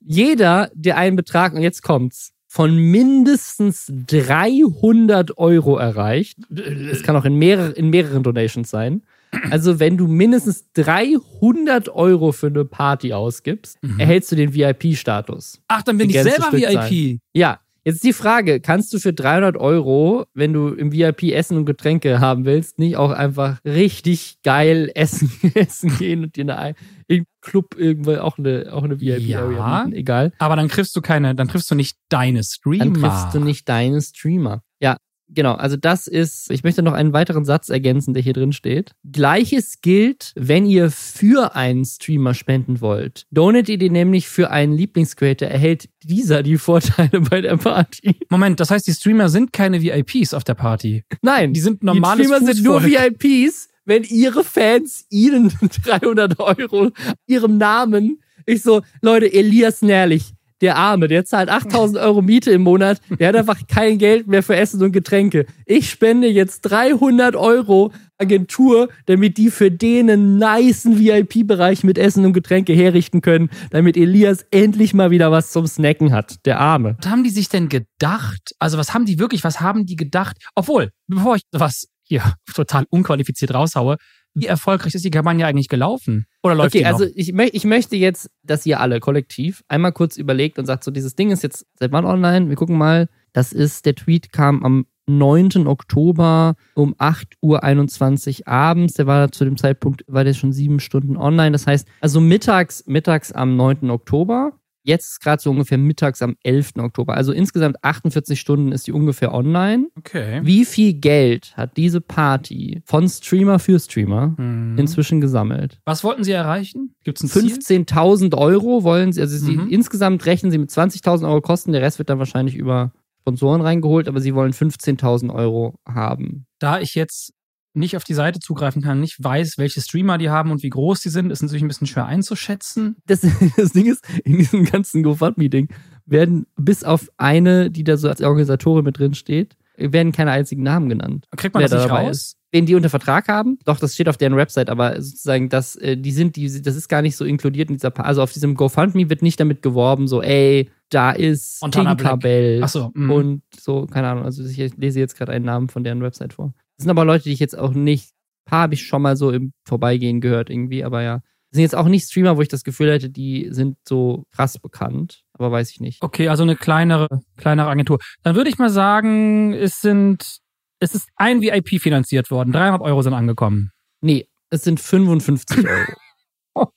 Speaker 1: Jeder, der einen Betrag, und jetzt kommt's, von mindestens 300 Euro erreicht, es kann auch in, mehrere, in mehreren Donations sein, also wenn du mindestens 300 Euro für eine Party ausgibst, mhm. erhältst du den VIP-Status.
Speaker 2: Ach, dann bin ich selber VIP. Sein.
Speaker 1: Ja, Jetzt ist die Frage, kannst du für 300 Euro, wenn du im VIP Essen und Getränke haben willst, nicht auch einfach richtig geil essen, essen gehen und dir eine, im Club irgendwo auch eine, auch eine VIP-Area ja,
Speaker 2: mieten? Egal. Aber dann triffst du keine, dann triffst du nicht deine Streamer.
Speaker 1: Dann triffst du nicht deine Streamer. Ja, Genau, also das ist, ich möchte noch einen weiteren Satz ergänzen, der hier drin steht. Gleiches gilt, wenn ihr für einen Streamer spenden wollt. Donatet ihr nämlich für einen Lieblingscreator, erhält dieser die Vorteile bei der Party.
Speaker 2: Moment, das heißt, die Streamer sind keine VIPs auf der Party?
Speaker 1: Nein.
Speaker 2: Die sind normale
Speaker 1: Die Streamer sind nur VIPs, wenn ihre Fans ihnen 300 Euro, ihrem Namen, ich so, Leute, Elias Nährlich, der Arme, der zahlt 8000 Euro Miete im Monat, der hat einfach kein Geld mehr für Essen und Getränke. Ich spende jetzt 300 Euro Agentur, damit die für den einen niceen VIP-Bereich mit Essen und Getränke herrichten können, damit Elias endlich mal wieder was zum Snacken hat. Der Arme.
Speaker 2: Was haben die sich denn gedacht? Also was haben die wirklich, was haben die gedacht? Obwohl, bevor ich was hier total unqualifiziert raushaue, wie erfolgreich ist die Kampagne eigentlich gelaufen? Oder läuft okay, die noch?
Speaker 1: also ich, ich möchte jetzt, dass ihr alle kollektiv einmal kurz überlegt und sagt, so dieses Ding ist jetzt seit wann online? Wir gucken mal. Das ist, der Tweet kam am 9. Oktober um 8.21 Uhr abends. Der war zu dem Zeitpunkt, war der schon sieben Stunden online. Das heißt, also mittags, mittags am 9. Oktober Jetzt ist gerade so ungefähr mittags am 11. Oktober. Also insgesamt 48 Stunden ist die ungefähr online.
Speaker 2: Okay.
Speaker 1: Wie viel Geld hat diese Party von Streamer für Streamer
Speaker 2: Mhm.
Speaker 1: inzwischen gesammelt?
Speaker 2: Was wollten Sie erreichen? Gibt es ein Ziel?
Speaker 1: 15.000 Euro wollen sie, also sie,
Speaker 2: Mhm.
Speaker 1: insgesamt rechnen sie mit 20.000 Euro Kosten, der Rest wird dann wahrscheinlich über Sponsoren reingeholt, aber sie wollen 15.000 Euro haben.
Speaker 2: Da ich jetzt nicht auf die Seite zugreifen kann, nicht weiß, welche Streamer die haben und wie groß die sind, ist natürlich ein bisschen schwer einzuschätzen.
Speaker 1: Das, das Ding ist, in diesem ganzen GoFundMe-Ding werden bis auf eine, die da so als Organisatorin mit drin steht, werden keine einzigen Namen genannt.
Speaker 2: Kriegt man
Speaker 1: wer
Speaker 2: das
Speaker 1: da
Speaker 2: nicht raus?
Speaker 1: ist. Wen die unter Vertrag haben? Doch, das steht auf deren Website, aber sozusagen, das, äh, die sind, die, das ist gar nicht so inkludiert in dieser, Pa- also auf diesem GoFundMe wird nicht damit geworben, so, ey, da ist
Speaker 2: Montana Black.
Speaker 1: Tinkerbell
Speaker 2: Ach so, mhm.
Speaker 1: und so, keine Ahnung, also ich lese jetzt gerade einen Namen von deren Website vor. Das sind aber Leute, die ich jetzt auch nicht, ein paar habe ich schon mal so im Vorbeigehen gehört irgendwie, aber ja. Das sind jetzt auch nicht Streamer, wo ich das Gefühl hätte, die sind so krass bekannt, aber weiß ich nicht.
Speaker 2: Okay, also eine kleinere, kleinere Agentur. Dann würde ich mal sagen, es sind, es ist ein VIP finanziert worden. 300 Euro sind angekommen.
Speaker 1: Nee, es sind 55 Euro.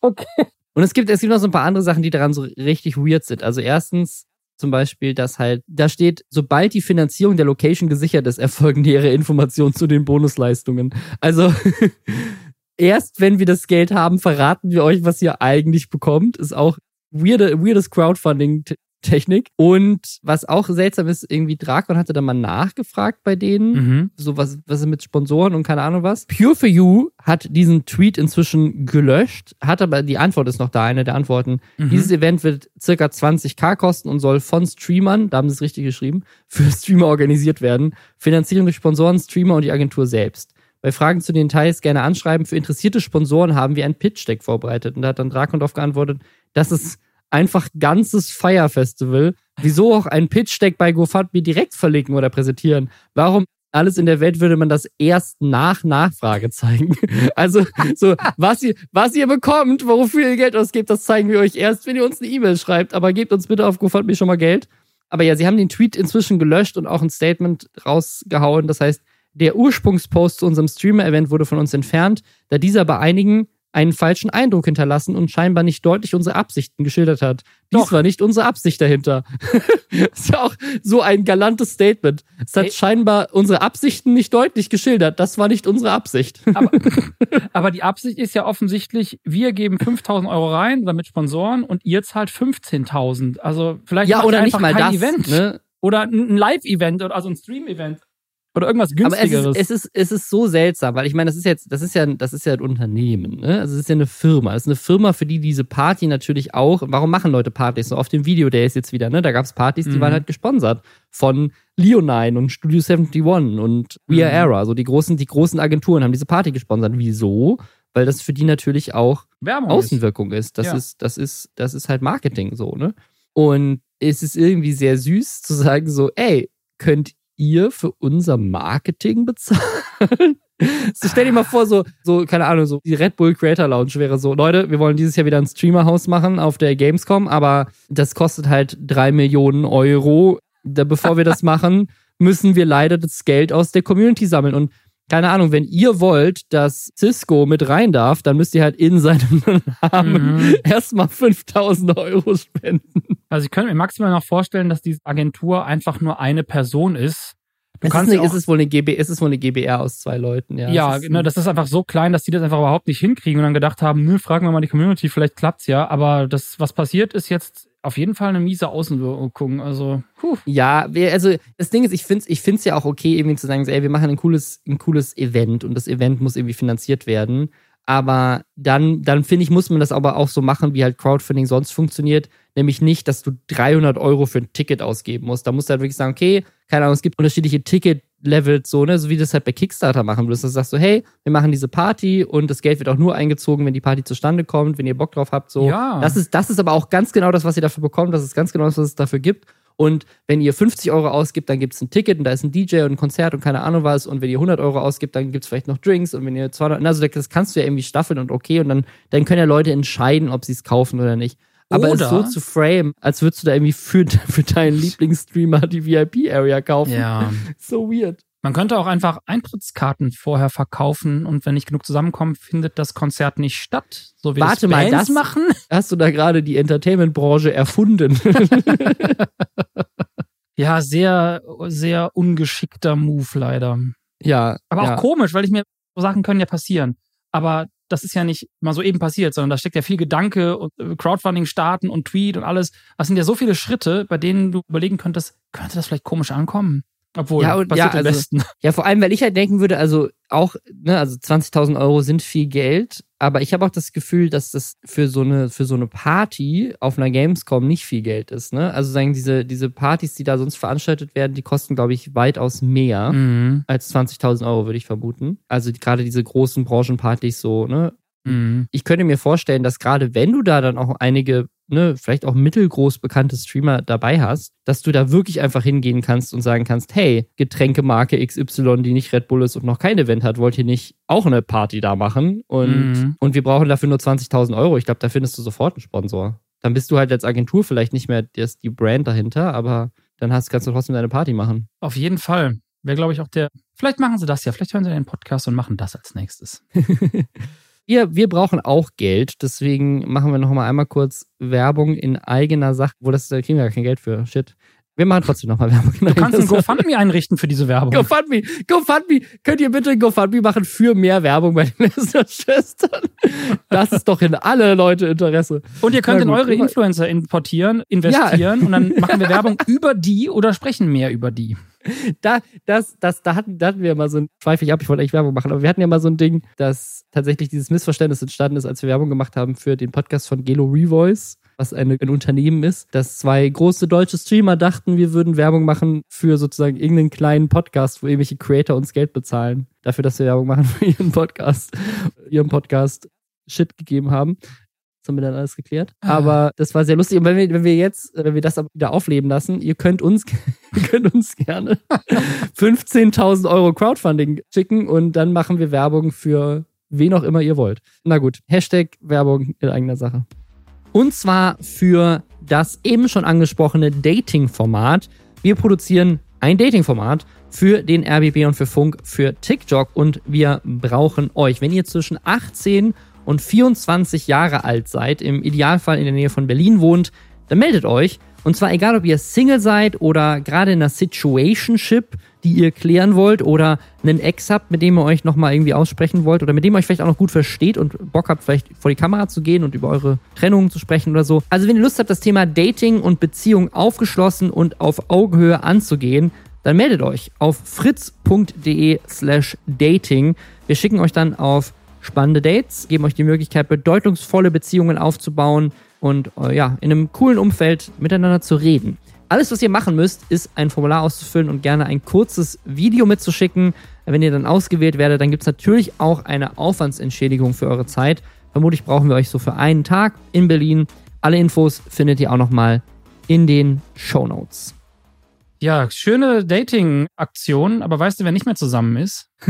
Speaker 2: Okay.
Speaker 1: Und es gibt, es gibt noch so ein paar andere Sachen, die daran so richtig weird sind. Also erstens zum Beispiel, dass halt, da steht, sobald die Finanzierung der Location gesichert ist, erfolgen nähere Informationen zu den Bonusleistungen. Also erst wenn wir das Geld haben, verraten wir euch, was ihr eigentlich bekommt. Ist auch weirde, weirdes Crowdfunding. Technik. Und was auch seltsam ist, irgendwie Drakon hatte da mal nachgefragt bei denen
Speaker 2: Mhm.
Speaker 1: so was, was ist mit Sponsoren und keine Ahnung was. Pure for You hat diesen Tweet inzwischen gelöscht, hat aber die Antwort ist noch da, eine der Antworten.
Speaker 2: Mhm.
Speaker 1: Dieses Event wird circa 20k kosten und soll von Streamern, da haben sie es richtig geschrieben, für Streamer organisiert werden. Finanzierung durch Sponsoren, Streamer und die Agentur selbst. Bei Fragen zu den Details gerne anschreiben. Für interessierte Sponsoren haben wir ein Pitch-Deck vorbereitet. Und da hat dann Drakon drauf geantwortet, das ist einfach ganzes Fire Festival. Wieso auch ein Pitch-Deck bei GoFundMe direkt verlinken oder präsentieren? Warum alles in der Welt würde man das erst nach Nachfrage zeigen? Also, so, was ihr, was ihr bekommt, wofür ihr Geld ausgebt, das zeigen wir euch erst, wenn ihr uns eine E-Mail schreibt. Aber gebt uns bitte auf GoFundMe schon mal Geld. Aber ja, sie haben den Tweet inzwischen gelöscht und auch ein Statement rausgehauen. Das heißt, der Ursprungspost zu unserem Streamer-Event wurde von uns entfernt, da dieser bei einigen einen falschen Eindruck hinterlassen und scheinbar nicht deutlich unsere Absichten geschildert hat. Dies
Speaker 2: Doch.
Speaker 1: war nicht unsere Absicht dahinter. das ist ja auch so ein galantes Statement. Es hat
Speaker 2: Ey.
Speaker 1: scheinbar unsere Absichten nicht deutlich geschildert. Das war nicht unsere Absicht.
Speaker 2: Aber, aber die Absicht ist ja offensichtlich, wir geben 5000 Euro rein oder mit Sponsoren und ihr zahlt 15.000. Also vielleicht
Speaker 1: ja, oder nicht mal
Speaker 2: kein
Speaker 1: das.
Speaker 2: Event.
Speaker 1: Ne?
Speaker 2: Oder ein Live-Event oder also ein Stream-Event. Oder irgendwas
Speaker 1: Aber es ist,
Speaker 2: günstigeres.
Speaker 1: es, ist, es ist so seltsam, weil ich meine, das ist jetzt, das ist ja, das ist ja ein Unternehmen, ne? Also es ist ja eine Firma. Das ist eine Firma, für die diese Party natürlich auch. Warum machen Leute Partys? So auf dem Video, der ist jetzt wieder, ne? Da gab es Partys, die
Speaker 2: Mhm.
Speaker 1: waren halt gesponsert von Leonine und Studio 71 und We Are
Speaker 2: Mhm.
Speaker 1: Era. So die großen, die großen Agenturen haben diese Party gesponsert. Wieso? Weil das für die natürlich auch
Speaker 2: Werbung
Speaker 1: Außenwirkung ist. Das
Speaker 2: Ja.
Speaker 1: ist, das ist, das ist halt Marketing so, ne? Und es ist irgendwie sehr süß zu sagen so, ey, könnt ihr für unser Marketing bezahlen? So, stell dir mal vor, so, so, keine Ahnung, so die Red Bull Creator Lounge wäre so, Leute, wir wollen dieses Jahr wieder ein Streamerhaus machen auf der Gamescom, aber das kostet halt drei Millionen Euro. Da, bevor wir das machen, müssen wir leider das Geld aus der Community sammeln. Und keine Ahnung, wenn ihr wollt, dass Cisco mit rein darf, dann müsst ihr halt in seinem Namen
Speaker 2: Mhm.
Speaker 1: erstmal 5000 Euro spenden.
Speaker 2: Also ich könnte mir maximal noch vorstellen, dass diese Agentur einfach nur eine Person ist. Du
Speaker 1: Es ist,
Speaker 2: kannst
Speaker 1: eine,
Speaker 2: ja
Speaker 1: es, ist wohl eine GB, es ist wohl eine GBR aus zwei Leuten, ja.
Speaker 2: ja,
Speaker 1: Es ist,
Speaker 2: ne, das ist einfach so klein, dass die das einfach überhaupt nicht hinkriegen und dann gedacht haben, nö, fragen wir mal die Community, vielleicht klappt's ja. Aber das, was passiert, ist jetzt auf jeden Fall eine miese Außenwirkung. Also, puh.
Speaker 1: Ja, also das Ding ist, ich finde es ich find's ja auch okay, irgendwie zu sagen, ey, wir machen ein cooles, ein cooles Event und das Event muss irgendwie finanziert werden. Aber dann, dann finde ich, muss man das aber auch so machen, wie halt Crowdfunding sonst funktioniert. Nämlich nicht, dass du 300 Euro für ein Ticket ausgeben musst. Da musst du halt wirklich sagen, okay, keine Ahnung, es gibt unterschiedliche Ticket-Levels, so, ne, so wie das halt bei Kickstarter machen würdest. Du sagst so, hey, wir machen diese Party und das Geld wird auch nur eingezogen, wenn die Party zustande kommt, wenn ihr Bock drauf habt, so.
Speaker 2: Ja.
Speaker 1: Das ist, das ist aber auch ganz genau das, was ihr dafür bekommt. Das ist ganz genau das, was es dafür gibt. Und wenn ihr 50 Euro ausgibt, dann gibt es ein Ticket und da ist ein DJ und ein Konzert und keine Ahnung was. Und wenn ihr 100 Euro ausgibt, dann gibt es vielleicht noch Drinks. Und wenn ihr 200, also das kannst du ja irgendwie staffeln und okay. Und dann, dann können ja Leute entscheiden, ob sie es kaufen oder nicht. Aber es
Speaker 2: Oder-
Speaker 1: so zu frame, als würdest du da irgendwie für, für deinen Lieblingsstreamer die VIP-Area kaufen.
Speaker 2: Ja.
Speaker 1: So weird.
Speaker 2: Man könnte auch einfach Eintrittskarten vorher verkaufen und wenn nicht genug zusammenkommen, findet das Konzert nicht statt. So wie
Speaker 1: Warte
Speaker 2: das
Speaker 1: mal, das
Speaker 2: machen.
Speaker 1: Hast du da gerade die Entertainment-Branche erfunden?
Speaker 2: Ja, sehr, sehr ungeschickter Move leider.
Speaker 1: ja.
Speaker 2: Aber auch
Speaker 1: ja.
Speaker 2: komisch, weil ich mir so Sachen können ja passieren. Aber das ist ja nicht mal so eben passiert, sondern da steckt ja viel Gedanke und äh, Crowdfunding starten und Tweet und alles. Das sind ja so viele Schritte, bei denen du überlegen könntest, könnte das vielleicht komisch ankommen? Obwohl,
Speaker 1: Ja, und-
Speaker 2: passiert
Speaker 1: ja,
Speaker 2: am
Speaker 1: also-
Speaker 2: besten.
Speaker 1: Ja, vor allem, weil ich halt denken würde, also auch, ne, also 20.000 Euro sind viel Geld, aber ich habe auch das Gefühl, dass das für so eine für so eine Party auf einer Gamescom nicht viel Geld ist, ne? Also sagen diese diese Partys, die da sonst veranstaltet werden, die kosten, glaube ich, weitaus mehr
Speaker 2: Mhm.
Speaker 1: als 20.000 Euro, würde ich vermuten. Also die, gerade diese großen Branchenpartys so, ne?
Speaker 2: Mhm.
Speaker 1: Ich könnte mir vorstellen, dass gerade wenn du da dann auch einige, ne, vielleicht auch mittelgroß bekannte Streamer dabei hast, dass du da wirklich einfach hingehen kannst und sagen kannst, hey, Getränkemarke XY, die nicht Red Bull ist und noch kein Event hat, wollt ihr nicht auch eine Party da machen? Und,
Speaker 2: Mhm.
Speaker 1: und wir brauchen dafür nur 20.000 Euro. Ich glaube, da findest du sofort einen Sponsor. Dann bist du halt als Agentur vielleicht nicht mehr das, die Brand dahinter, aber dann hast, kannst du trotzdem deine Party machen.
Speaker 2: Auf jeden Fall. Wäre, glaube ich, auch der. Vielleicht machen sie das ja. Vielleicht hören sie den Podcast und machen das als nächstes.
Speaker 1: Wir, wir brauchen auch Geld, deswegen machen wir noch mal einmal kurz Werbung in eigener Sache. Wo das da kriegen wir gar kein Geld für. Shit. Wir machen trotzdem noch mal Werbung.
Speaker 2: Du kannst ein GoFundMe einrichten für diese Werbung.
Speaker 1: GoFundMe, GoFundMe, könnt ihr bitte GoFundMe machen für mehr Werbung bei den Lester-Schwestern? Das ist doch in alle Leute Interesse.
Speaker 2: Und ihr könnt in eure Influencer importieren, investieren und dann machen wir Werbung über die oder sprechen mehr über die.
Speaker 1: Da, das, das, da hatten, da hatten wir mal so ein, schweife ich ab, ich wollte eigentlich Werbung machen, aber wir hatten ja mal so ein Ding, dass tatsächlich dieses Missverständnis entstanden ist, als wir Werbung gemacht haben für den Podcast von Gelo Revoice, was eine, ein Unternehmen ist, dass zwei große deutsche Streamer dachten, wir würden Werbung machen für sozusagen irgendeinen kleinen Podcast, wo irgendwelche Creator uns Geld bezahlen, dafür, dass wir Werbung machen für ihren Podcast, ihren Podcast Shit gegeben haben. Das haben wir dann alles geklärt. Aber das war sehr lustig. Und wenn wir, wenn wir jetzt, wenn wir das aber wieder aufleben lassen, ihr könnt uns, ihr könnt uns gerne 15.000 Euro Crowdfunding schicken und dann machen wir Werbung für wen auch immer ihr wollt. Na gut, Hashtag Werbung in eigener Sache. Und zwar für das eben schon angesprochene Dating-Format. Wir produzieren ein Dating-Format für den RBB und für Funk, für TikTok und wir brauchen euch. Wenn ihr zwischen 18 und 24 Jahre alt seid, im Idealfall in der Nähe von Berlin wohnt, dann meldet euch. Und zwar egal, ob ihr Single seid oder gerade in einer Situationship, die ihr klären wollt oder einen Ex habt, mit dem ihr euch nochmal irgendwie aussprechen wollt oder mit dem ihr euch vielleicht auch noch gut versteht und Bock habt, vielleicht vor die Kamera zu gehen und über eure Trennungen zu sprechen oder so. Also wenn ihr Lust habt, das Thema Dating und Beziehung aufgeschlossen und auf Augenhöhe anzugehen, dann meldet euch auf fritz.de slash dating. Wir schicken euch dann auf spannende Dates, geben euch die Möglichkeit, bedeutungsvolle Beziehungen aufzubauen und äh, ja, in einem coolen Umfeld miteinander zu reden. Alles, was ihr machen müsst, ist ein Formular auszufüllen und gerne ein kurzes Video mitzuschicken. Wenn ihr dann ausgewählt werdet, dann gibt es natürlich auch eine Aufwandsentschädigung für eure Zeit. Vermutlich brauchen wir euch so für einen Tag in Berlin. Alle Infos findet ihr auch nochmal in den Show Notes.
Speaker 2: Ja, schöne Dating-Aktion, aber weißt du, wer nicht mehr zusammen ist?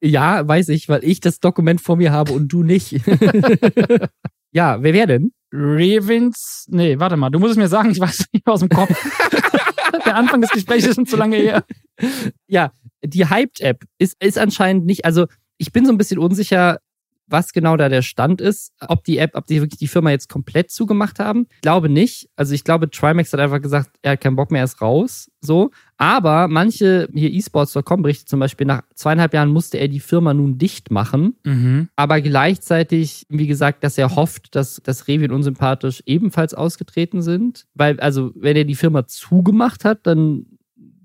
Speaker 1: Ja, weiß ich, weil ich das Dokument vor mir habe und du nicht. ja, wer wäre denn?
Speaker 2: Revins. Nee, warte mal, du musst es mir sagen, ich weiß nicht mehr aus dem Kopf. Der Anfang des Gesprächs ist schon zu lange her.
Speaker 1: Ja, die Hyped-App ist, ist anscheinend nicht, also ich bin so ein bisschen unsicher, was genau da der Stand ist, ob die App, ob die wirklich die Firma jetzt komplett zugemacht haben. Ich glaube nicht. Also ich glaube, Trimax hat einfach gesagt, er hat keinen Bock mehr, er ist raus. So. Aber manche, hier esports.com berichtet zum Beispiel, nach zweieinhalb Jahren musste er die Firma nun dicht machen.
Speaker 2: Mhm.
Speaker 1: aber gleichzeitig, wie gesagt, dass er hofft, dass, dass Revi und Unsympathisch ebenfalls ausgetreten sind. Weil, also, wenn er die Firma zugemacht hat, dann,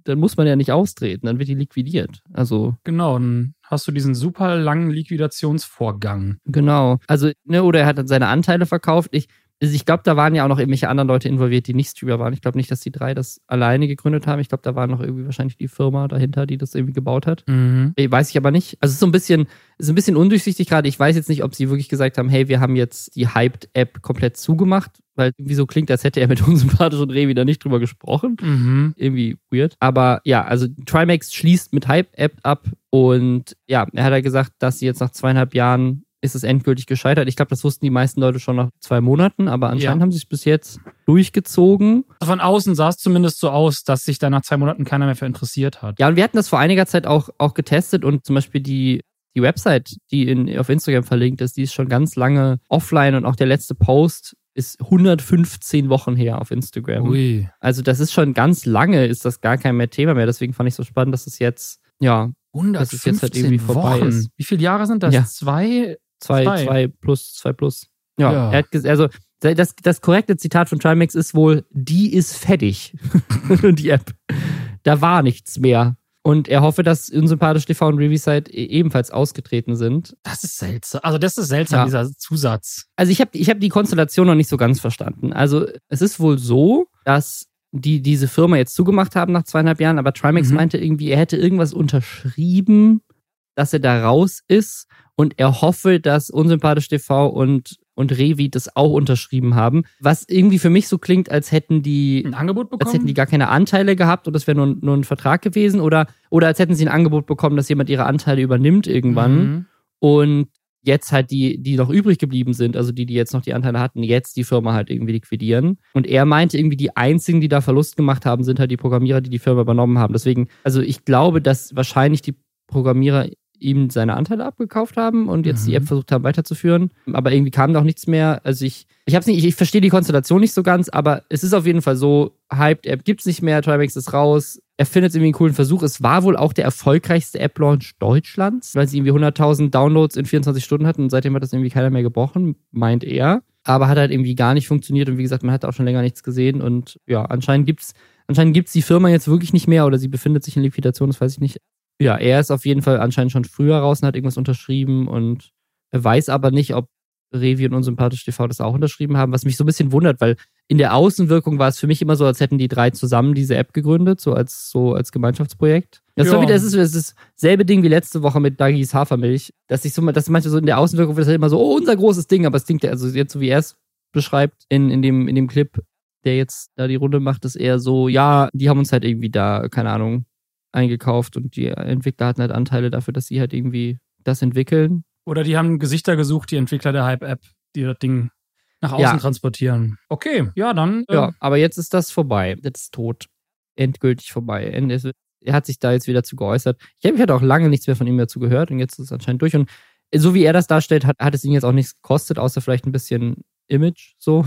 Speaker 1: dann muss man ja nicht austreten, dann wird die liquidiert. Also,
Speaker 2: Genau, dann hast du diesen super langen Liquidationsvorgang.
Speaker 1: genau. Also, ne, oder er hat dann seine Anteile verkauft. Ich, also ich glaube, da waren ja auch noch irgendwelche anderen Leute involviert, die nicht Streamer waren. Ich glaube nicht, dass die drei das alleine gegründet haben. Ich glaube, da war noch irgendwie wahrscheinlich die Firma dahinter, die das irgendwie gebaut hat.
Speaker 2: Mhm.
Speaker 1: Äh, Weiß ich aber nicht. Also es ist so ein bisschen, ist ein bisschen undurchsichtig gerade. Ich weiß jetzt nicht, ob sie wirklich gesagt haben, hey, wir haben jetzt die Hyped-App komplett zugemacht, weil irgendwie so klingt, als hätte er mit unsympathisch und Revi da nicht drüber gesprochen.
Speaker 2: Mhm.
Speaker 1: Irgendwie weird. Aber ja, also Trimax schließt mit Hype-App ab und ja, er hat ja gesagt, dass sie jetzt nach zweieinhalb Jahren ist es endgültig gescheitert. Ich glaube, das wussten die meisten Leute schon nach zwei Monaten, aber anscheinend ja. haben sie es bis jetzt durchgezogen.
Speaker 2: Von außen sah es zumindest so aus, dass sich da nach zwei Monaten keiner mehr für interessiert hat.
Speaker 1: Ja, und wir hatten das vor einiger Zeit auch, auch getestet und zum Beispiel die, die Website, die in, auf Instagram verlinkt ist, die ist schon ganz lange offline und auch der letzte Post ist 115 Wochen her auf Instagram. Ui. Also das ist schon ganz lange, ist das gar kein mehr Thema mehr. Deswegen fand ich so spannend, dass es jetzt, ja,
Speaker 2: dass es jetzt halt irgendwie Wochen. vorbei ist. Wie viele Jahre sind das?
Speaker 1: Ja. Zwei? Zwei, zwei, zwei plus, zwei plus. Ja, ja. Er hat also das, das korrekte Zitat von Trimax ist wohl, die ist fertig. die App. Da war nichts mehr. Und er hoffe, dass unsympathisch TV und Revisite e-, ebenfalls ausgetreten sind.
Speaker 2: Das ist seltsam. Also, das ist seltsam, ja. dieser Zusatz.
Speaker 1: Also, ich habe ich hab die Konstellation noch nicht so ganz verstanden. Also, es ist wohl so, dass die diese Firma jetzt zugemacht haben nach zweieinhalb Jahren, aber Trimax mhm. meinte irgendwie, er hätte irgendwas unterschrieben, dass er da raus ist und er hoffe, dass unsympathisch TV und und Revi das auch unterschrieben haben. Was irgendwie für mich so klingt, als hätten die
Speaker 2: ein Angebot bekommen?
Speaker 1: Als hätten die gar keine Anteile gehabt und das wäre nur, nur ein Vertrag gewesen oder, oder als hätten sie ein Angebot bekommen, dass jemand ihre Anteile übernimmt irgendwann mhm. und jetzt halt die, die noch übrig geblieben sind, also die, die jetzt noch die Anteile hatten, jetzt die Firma halt irgendwie liquidieren. Und er meinte irgendwie, die einzigen, die da Verlust gemacht haben, sind halt die Programmierer, die die Firma übernommen haben. Deswegen, also ich glaube, dass wahrscheinlich die Programmierer ihm seine Anteile abgekauft haben und jetzt mhm. die App versucht haben weiterzuführen. Aber irgendwie kam da auch nichts mehr. Also ich, ich hab's nicht, ich, ich verstehe die Konstellation nicht so ganz, aber es ist auf jeden Fall so, Hyped App gibt's nicht mehr, Trimax ist raus. Er findet irgendwie einen coolen Versuch. Es war wohl auch der erfolgreichste App-Launch Deutschlands, weil sie irgendwie 100.000 Downloads in 24 Stunden hatten und seitdem hat das irgendwie keiner mehr gebrochen, meint er. Aber hat halt irgendwie gar nicht funktioniert und wie gesagt, man hat auch schon länger nichts gesehen und ja, anscheinend gibt's Anscheinend gibt's die Firma jetzt wirklich nicht mehr oder sie befindet sich in Liquidation, das weiß ich nicht. Ja, er ist auf jeden Fall anscheinend schon früher raus und hat irgendwas unterschrieben und er weiß aber nicht, ob Revi und Unsympathisch TV das auch unterschrieben haben, was mich so ein bisschen wundert, weil in der Außenwirkung war es für mich immer so, als hätten die drei zusammen diese App gegründet, so als, so als Gemeinschaftsprojekt. Das, ja. so wieder, das, ist, das ist dasselbe Ding wie letzte Woche mit Dagis Hafermilch, dass ich so, dass manchmal so in der Außenwirkung wird das halt immer so, oh, unser großes Ding, aber es klingt ja, also jetzt so wie er es beschreibt in, in, dem, in dem Clip, der jetzt da die Runde macht, ist eher so, ja, die haben uns halt irgendwie da, keine Ahnung, eingekauft und die Entwickler hatten halt Anteile dafür, dass sie halt irgendwie das entwickeln.
Speaker 2: Oder die haben Gesichter gesucht, die Entwickler der Hype-App, die das Ding nach außen ja. transportieren. Okay, ja, dann.
Speaker 1: Äh ja, aber jetzt ist das vorbei. Jetzt ist tot. Endgültig vorbei. Er hat sich da jetzt wieder zu geäußert. Ich habe halt auch lange nichts mehr von ihm dazu gehört und jetzt ist es anscheinend durch. Und so wie er das darstellt, hat, hat es ihn jetzt auch nichts gekostet, außer vielleicht ein bisschen Image so.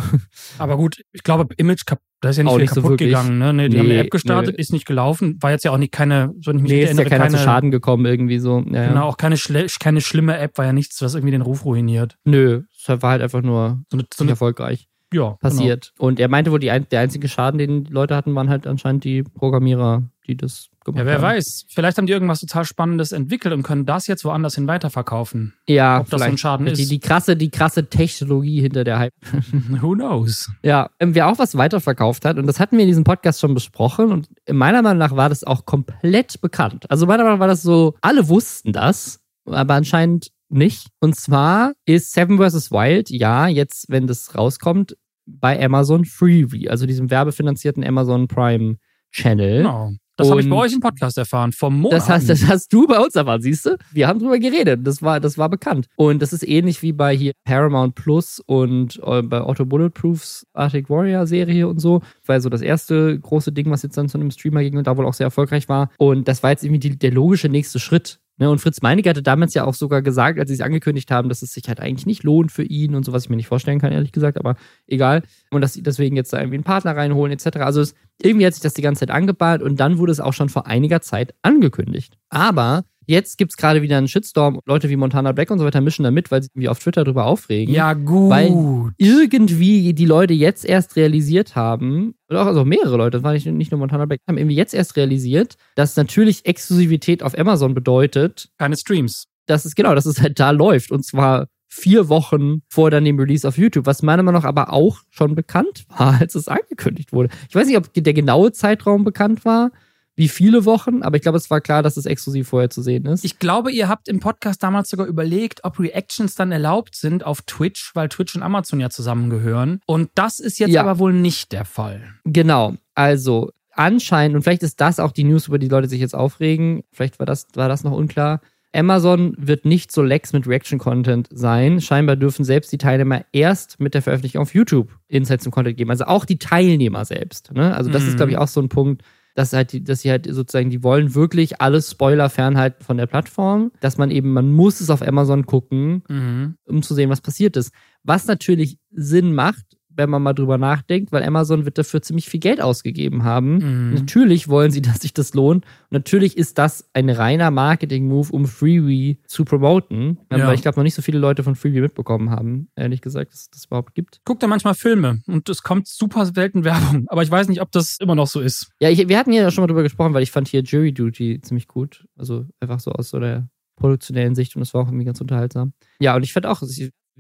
Speaker 2: Aber gut, ich glaube, Image, da ist ja nicht auch viel nicht kaputt so gegangen. Ne? Nee, die nee, haben eine App gestartet, nee. ist nicht gelaufen. War jetzt ja auch nicht keine,
Speaker 1: so ich mich nee, ist erinnere, ja keiner keine, zu Schaden gekommen irgendwie so.
Speaker 2: Ja, genau, auch keine, keine schlimme App, war ja nichts, was irgendwie den Ruf ruiniert.
Speaker 1: Nö, es war halt einfach nur so eine, so eine, erfolgreich
Speaker 2: ja,
Speaker 1: passiert. Genau. Und er meinte wohl, die, der einzige Schaden, den die Leute hatten, waren halt anscheinend die Programmierer, die das
Speaker 2: gemacht haben. Ja, wer haben. weiß. Vielleicht haben die irgendwas total Spannendes entwickelt und können das jetzt woanders hin weiterverkaufen.
Speaker 1: Ja,
Speaker 2: ob das so ein Schaden
Speaker 1: die,
Speaker 2: ist.
Speaker 1: Die krasse, die krasse Technologie hinter der Hype.
Speaker 2: Who knows?
Speaker 1: Ja, ähm, wer auch was weiterverkauft hat, und das hatten wir in diesem Podcast schon besprochen, und meiner Meinung nach war das auch komplett bekannt. Also meiner Meinung nach war das so, alle wussten das, aber anscheinend nicht. Und zwar ist Seven vs. Wild, ja, jetzt, wenn das rauskommt, bei Amazon Freebie, also diesem werbefinanzierten Amazon Prime Channel.
Speaker 2: Genau. Das habe ich bei euch im Podcast erfahren, vom Monat.
Speaker 1: Das hast, das hast du bei uns erfahren, siehst du? Wir haben drüber geredet. Das war, das war bekannt. Und das ist ähnlich wie bei hier Paramount Plus und äh, bei Auto Bulletproofs Arctic Warrior Serie und so. Weil so das erste große Ding, was jetzt dann zu einem Streamer ging und da wohl auch sehr erfolgreich war. Und das war jetzt irgendwie die, der logische nächste Schritt. Ne, und Fritz Meinecke hatte damals ja auch sogar gesagt, als sie es angekündigt haben, dass es sich halt eigentlich nicht lohnt für ihn und so, was ich mir nicht vorstellen kann, ehrlich gesagt, aber egal. Und dass sie deswegen jetzt da irgendwie einen Partner reinholen, etc. Also es, irgendwie hat sich das die ganze Zeit angebahnt und dann wurde es auch schon vor einiger Zeit angekündigt. Aber Jetzt gibt es gerade wieder einen Shitstorm. Leute wie Montana Black und so weiter mischen da mit, weil sie irgendwie auf Twitter drüber aufregen.
Speaker 2: Ja, gut.
Speaker 1: Weil irgendwie die Leute jetzt erst realisiert haben, oder auch also mehrere Leute, das war nicht, nicht nur Montana Black, haben irgendwie jetzt erst realisiert, dass natürlich Exklusivität auf Amazon bedeutet.
Speaker 2: Keine Streams.
Speaker 1: Das ist genau, dass es halt da läuft. Und zwar vier Wochen vor dann dem Release auf YouTube, was meiner Meinung nach aber auch schon bekannt war, als es angekündigt wurde. Ich weiß nicht, ob der genaue Zeitraum bekannt war wie viele Wochen, aber ich glaube, es war klar, dass es exklusiv vorher zu sehen ist.
Speaker 2: Ich glaube, ihr habt im Podcast damals sogar überlegt, ob Reactions dann erlaubt sind auf Twitch, weil Twitch und Amazon ja zusammengehören. Und das ist jetzt ja. aber wohl nicht der Fall.
Speaker 1: Genau. Also anscheinend, und vielleicht ist das auch die News, über die Leute sich jetzt aufregen, vielleicht war das, war das noch unklar. Amazon wird nicht so lax mit Reaction-Content sein. Scheinbar dürfen selbst die Teilnehmer erst mit der Veröffentlichung auf YouTube Insights zum Content geben. Also auch die Teilnehmer selbst. Ne? Also das mhm. ist, glaube ich, auch so ein Punkt, dass halt, die, dass sie halt sozusagen, die wollen wirklich alles Spoiler fernhalten von der Plattform, dass man eben, man muss es auf Amazon gucken, mhm. um zu sehen, was passiert ist. Was natürlich Sinn macht, wenn man mal drüber nachdenkt, weil Amazon wird dafür ziemlich viel Geld ausgegeben haben. Mhm. Natürlich wollen sie, dass sich das lohnt. Und natürlich ist das ein reiner Marketing-Move, um Freebie zu promoten. Ja. Weil ich glaube, noch nicht so viele Leute von Freebie mitbekommen haben, ehrlich gesagt, dass es das überhaupt gibt.
Speaker 2: Guckt da manchmal Filme und es kommt super selten Werbung. Aber ich weiß nicht, ob das immer noch so ist.
Speaker 1: Ja, ich, wir hatten ja schon mal drüber gesprochen, weil ich fand hier Jury Duty ziemlich gut. Also einfach so aus so der produktionellen Sicht und das war auch irgendwie ganz unterhaltsam. Ja, und ich fand auch,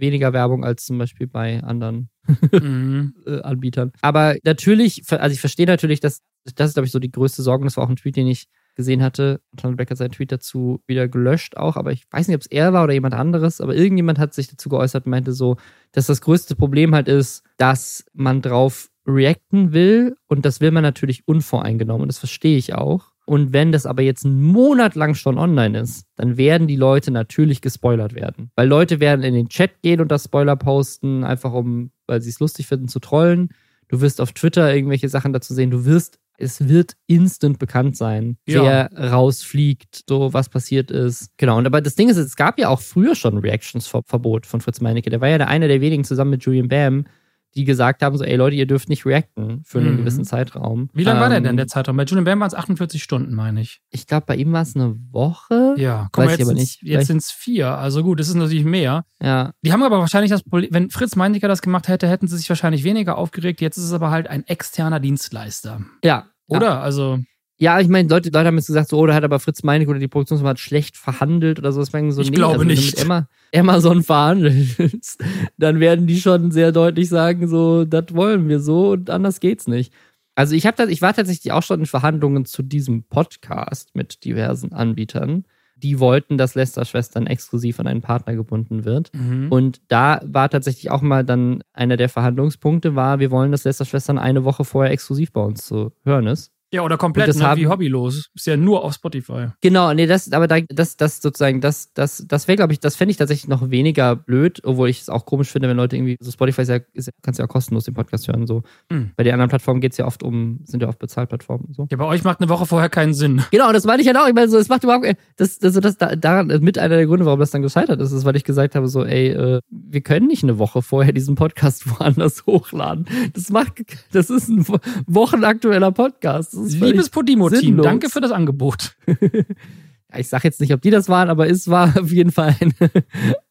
Speaker 1: weniger Werbung als zum Beispiel bei anderen mhm. Äh, Anbietern. Aber natürlich, also ich verstehe natürlich, dass das ist, glaube ich, so die größte Sorge. Das war auch ein Tweet, den ich gesehen hatte. Anton Beck hat seinen Tweet dazu wieder gelöscht auch, aber ich weiß nicht, ob es er war oder jemand anderes, aber irgendjemand hat sich dazu geäußert und meinte so, dass das größte Problem halt ist, dass man drauf reacten will und das will man natürlich unvoreingenommen und das verstehe ich auch. Und wenn das aber jetzt einen Monat lang schon online ist, dann werden die Leute natürlich gespoilert werden. Weil Leute werden in den Chat gehen und das Spoiler posten, einfach um, weil sie es lustig finden, zu trollen. Du wirst auf Twitter irgendwelche Sachen dazu sehen. Du wirst, es wird instant bekannt sein, ja. wer rausfliegt, so was passiert ist. Genau. Und aber das Ding ist, es gab ja auch früher schon Reactions-Verbot von Fritz Meinecke. Der war ja der einer der wenigen zusammen mit Julian Bam, die gesagt haben, so, ey Leute, ihr dürft nicht reacten für einen mhm. gewissen Zeitraum.
Speaker 2: Wie lange ähm, war der denn, ähm, der Zeitraum? Bei Julian Bam waren es 48 Stunden, meine ich.
Speaker 1: Ich glaube, bei ihm war es eine Woche.
Speaker 2: Ja, komm, Weiß jetzt, aber nicht. jetzt sind es vier. Also gut, das ist natürlich mehr.
Speaker 1: Ja.
Speaker 2: Die haben aber wahrscheinlich das Problem, wenn Fritz Meindiger das gemacht hätte, hätten sie sich wahrscheinlich weniger aufgeregt. Jetzt ist es aber halt ein externer Dienstleister.
Speaker 1: Ja.
Speaker 2: Oder? Ja. Also.
Speaker 1: Ja, ich meine, Leute, Leute haben jetzt gesagt, so, oh, da hat aber Fritz Meinig oder die Produktionsfirma schlecht verhandelt oder so. Das so,
Speaker 2: ich nee, glaube also, nicht.
Speaker 1: Wenn du mit Amazon verhandelst, dann werden die schon sehr deutlich sagen, so, das wollen wir so und anders geht's nicht. Also ich habe das, ich war tatsächlich auch schon in Verhandlungen zu diesem Podcast mit diversen Anbietern. Die wollten, dass Lester Schwestern exklusiv an einen Partner gebunden wird. Mhm. Und da war tatsächlich auch mal dann einer der Verhandlungspunkte war, wir wollen, dass Lester Schwestern eine Woche vorher exklusiv bei uns zu hören ist.
Speaker 2: Ja, oder komplett, das ne, haben, wie hobbylos. Ist ja nur auf Spotify.
Speaker 1: Genau, nee, das, aber da, das, das sozusagen, das, das, das wäre, glaube ich, das fände ich tatsächlich noch weniger blöd, obwohl ich es auch komisch finde, wenn Leute irgendwie, so Spotify ist ja, ist, kannst ja auch kostenlos den Podcast hören, so. Mhm. Bei den anderen Plattformen geht es ja oft um, sind ja oft Bezahlplattformen, so.
Speaker 2: Ja, bei euch macht eine Woche vorher keinen Sinn.
Speaker 1: Genau, das meine ich halt auch. Ich meine, so, es macht überhaupt, das, das, das, das daran, mit einer der Gründe, warum das dann gescheitert ist, ist, weil ich gesagt habe, so, ey, äh, wir können nicht eine Woche vorher diesen Podcast woanders hochladen. Das macht, das ist ein wochenaktueller Podcast.
Speaker 2: Liebes Podimo Primo-Team, danke für das Angebot.
Speaker 1: ja, ich sage jetzt nicht, ob die das waren, aber es war auf jeden Fall ein,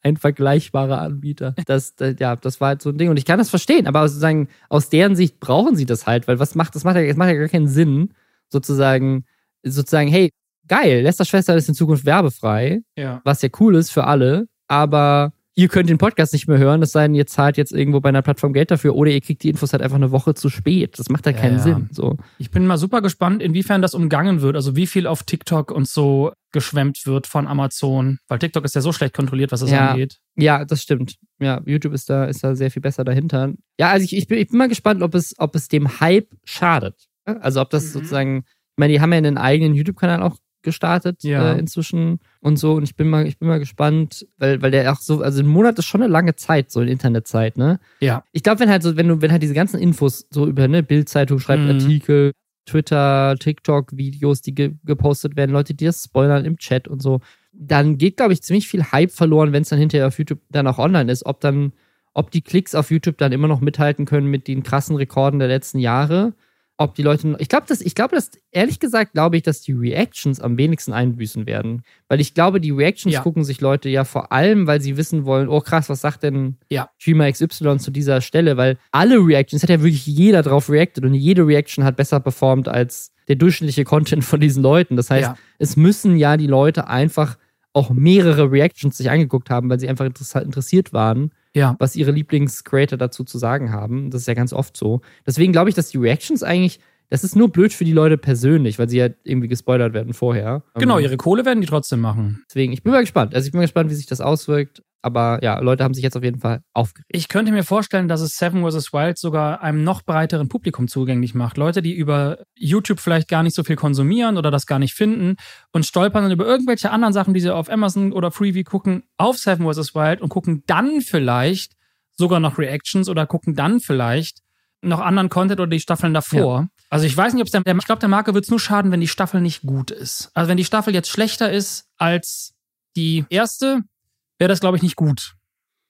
Speaker 1: ein vergleichbarer Anbieter. Das, ja, das war halt so ein Ding. Und ich kann das verstehen, aber sozusagen aus deren Sicht brauchen sie das halt, weil was macht, das macht ja, das macht ja gar keinen Sinn, sozusagen, sozusagen, hey, geil, Lester Schwester ist in Zukunft werbefrei,
Speaker 2: ja.
Speaker 1: was ja cool ist für alle, aber ihr könnt den Podcast nicht mehr hören, es sei denn, ihr zahlt jetzt irgendwo bei einer Plattform Geld dafür oder ihr kriegt die Infos halt einfach eine Woche zu spät. Das macht ja keinen ja. Sinn. So.
Speaker 2: Ich bin mal super gespannt, inwiefern das umgangen wird, also wie viel auf TikTok und so geschwemmt wird von Amazon, weil TikTok ist ja so schlecht kontrolliert, was das
Speaker 1: ja.
Speaker 2: angeht.
Speaker 1: Ja, das stimmt. Ja, YouTube ist da, ist da sehr viel besser dahinter. Ja, also ich, ich, bin, ich bin mal gespannt, ob es, ob es dem Hype schadet. Also ob das mhm. sozusagen, ich meine, die haben ja einen eigenen YouTube-Kanal auch gestartet ja. äh, inzwischen und so. Und ich bin mal, ich bin mal gespannt, weil, weil der auch so, also ein Monat ist schon eine lange Zeit, so eine Internetzeit, ne?
Speaker 2: Ja.
Speaker 1: Ich glaube, wenn halt so, wenn du, wenn halt diese ganzen Infos so über, ne, Bildzeitung schreibt mhm. Artikel, Twitter, TikTok, Videos, die ge gepostet werden, Leute, die das spoilern im Chat und so, dann geht, glaube ich, ziemlich viel Hype verloren, wenn es dann hinterher auf YouTube dann auch online ist. Ob dann, ob die Klicks auf YouTube dann immer noch mithalten können mit den krassen Rekorden der letzten Jahre ob die Leute. Ich glaube, das, ich glaube, dass, ehrlich gesagt, glaube ich, dass die Reactions am wenigsten einbüßen werden. Weil ich glaube, die Reactions ja. gucken sich Leute ja vor allem, weil sie wissen wollen, oh krass, was sagt denn
Speaker 2: ja.
Speaker 1: Streamer XY zu dieser Stelle? Weil alle Reactions, hat ja wirklich jeder drauf reacted und jede Reaction hat besser performt als der durchschnittliche Content von diesen Leuten. Das heißt, ja. es müssen ja die Leute einfach auch mehrere Reactions sich angeguckt haben, weil sie einfach interessiert waren
Speaker 2: ja.
Speaker 1: was ihre Lieblingscreator dazu zu sagen haben. Das ist ja ganz oft so. Deswegen glaube ich, dass die Reactions eigentlich, das ist nur blöd für die Leute persönlich, weil sie ja irgendwie gespoilert werden vorher.
Speaker 2: Genau, ihre Kohle werden die trotzdem machen.
Speaker 1: Deswegen, ich bin mal gespannt. Also ich bin mal gespannt, wie sich das auswirkt. Aber ja, Leute haben sich jetzt auf jeden Fall aufgeregt.
Speaker 2: Ich könnte mir vorstellen, dass es Seven vs. Wild sogar einem noch breiteren Publikum zugänglich macht. Leute, die über YouTube vielleicht gar nicht so viel konsumieren oder das gar nicht finden und stolpern dann über irgendwelche anderen Sachen, die sie auf Amazon oder Freeview gucken, auf Seven vs. Wild und gucken dann vielleicht sogar noch Reactions oder gucken dann vielleicht noch anderen Content oder die Staffeln davor. Ja. Also ich weiß nicht, ob es der, ich glaube, der Marke wird es nur schaden, wenn die Staffel nicht gut ist. Also wenn die Staffel jetzt schlechter ist als die erste, wäre das, glaube ich, nicht gut.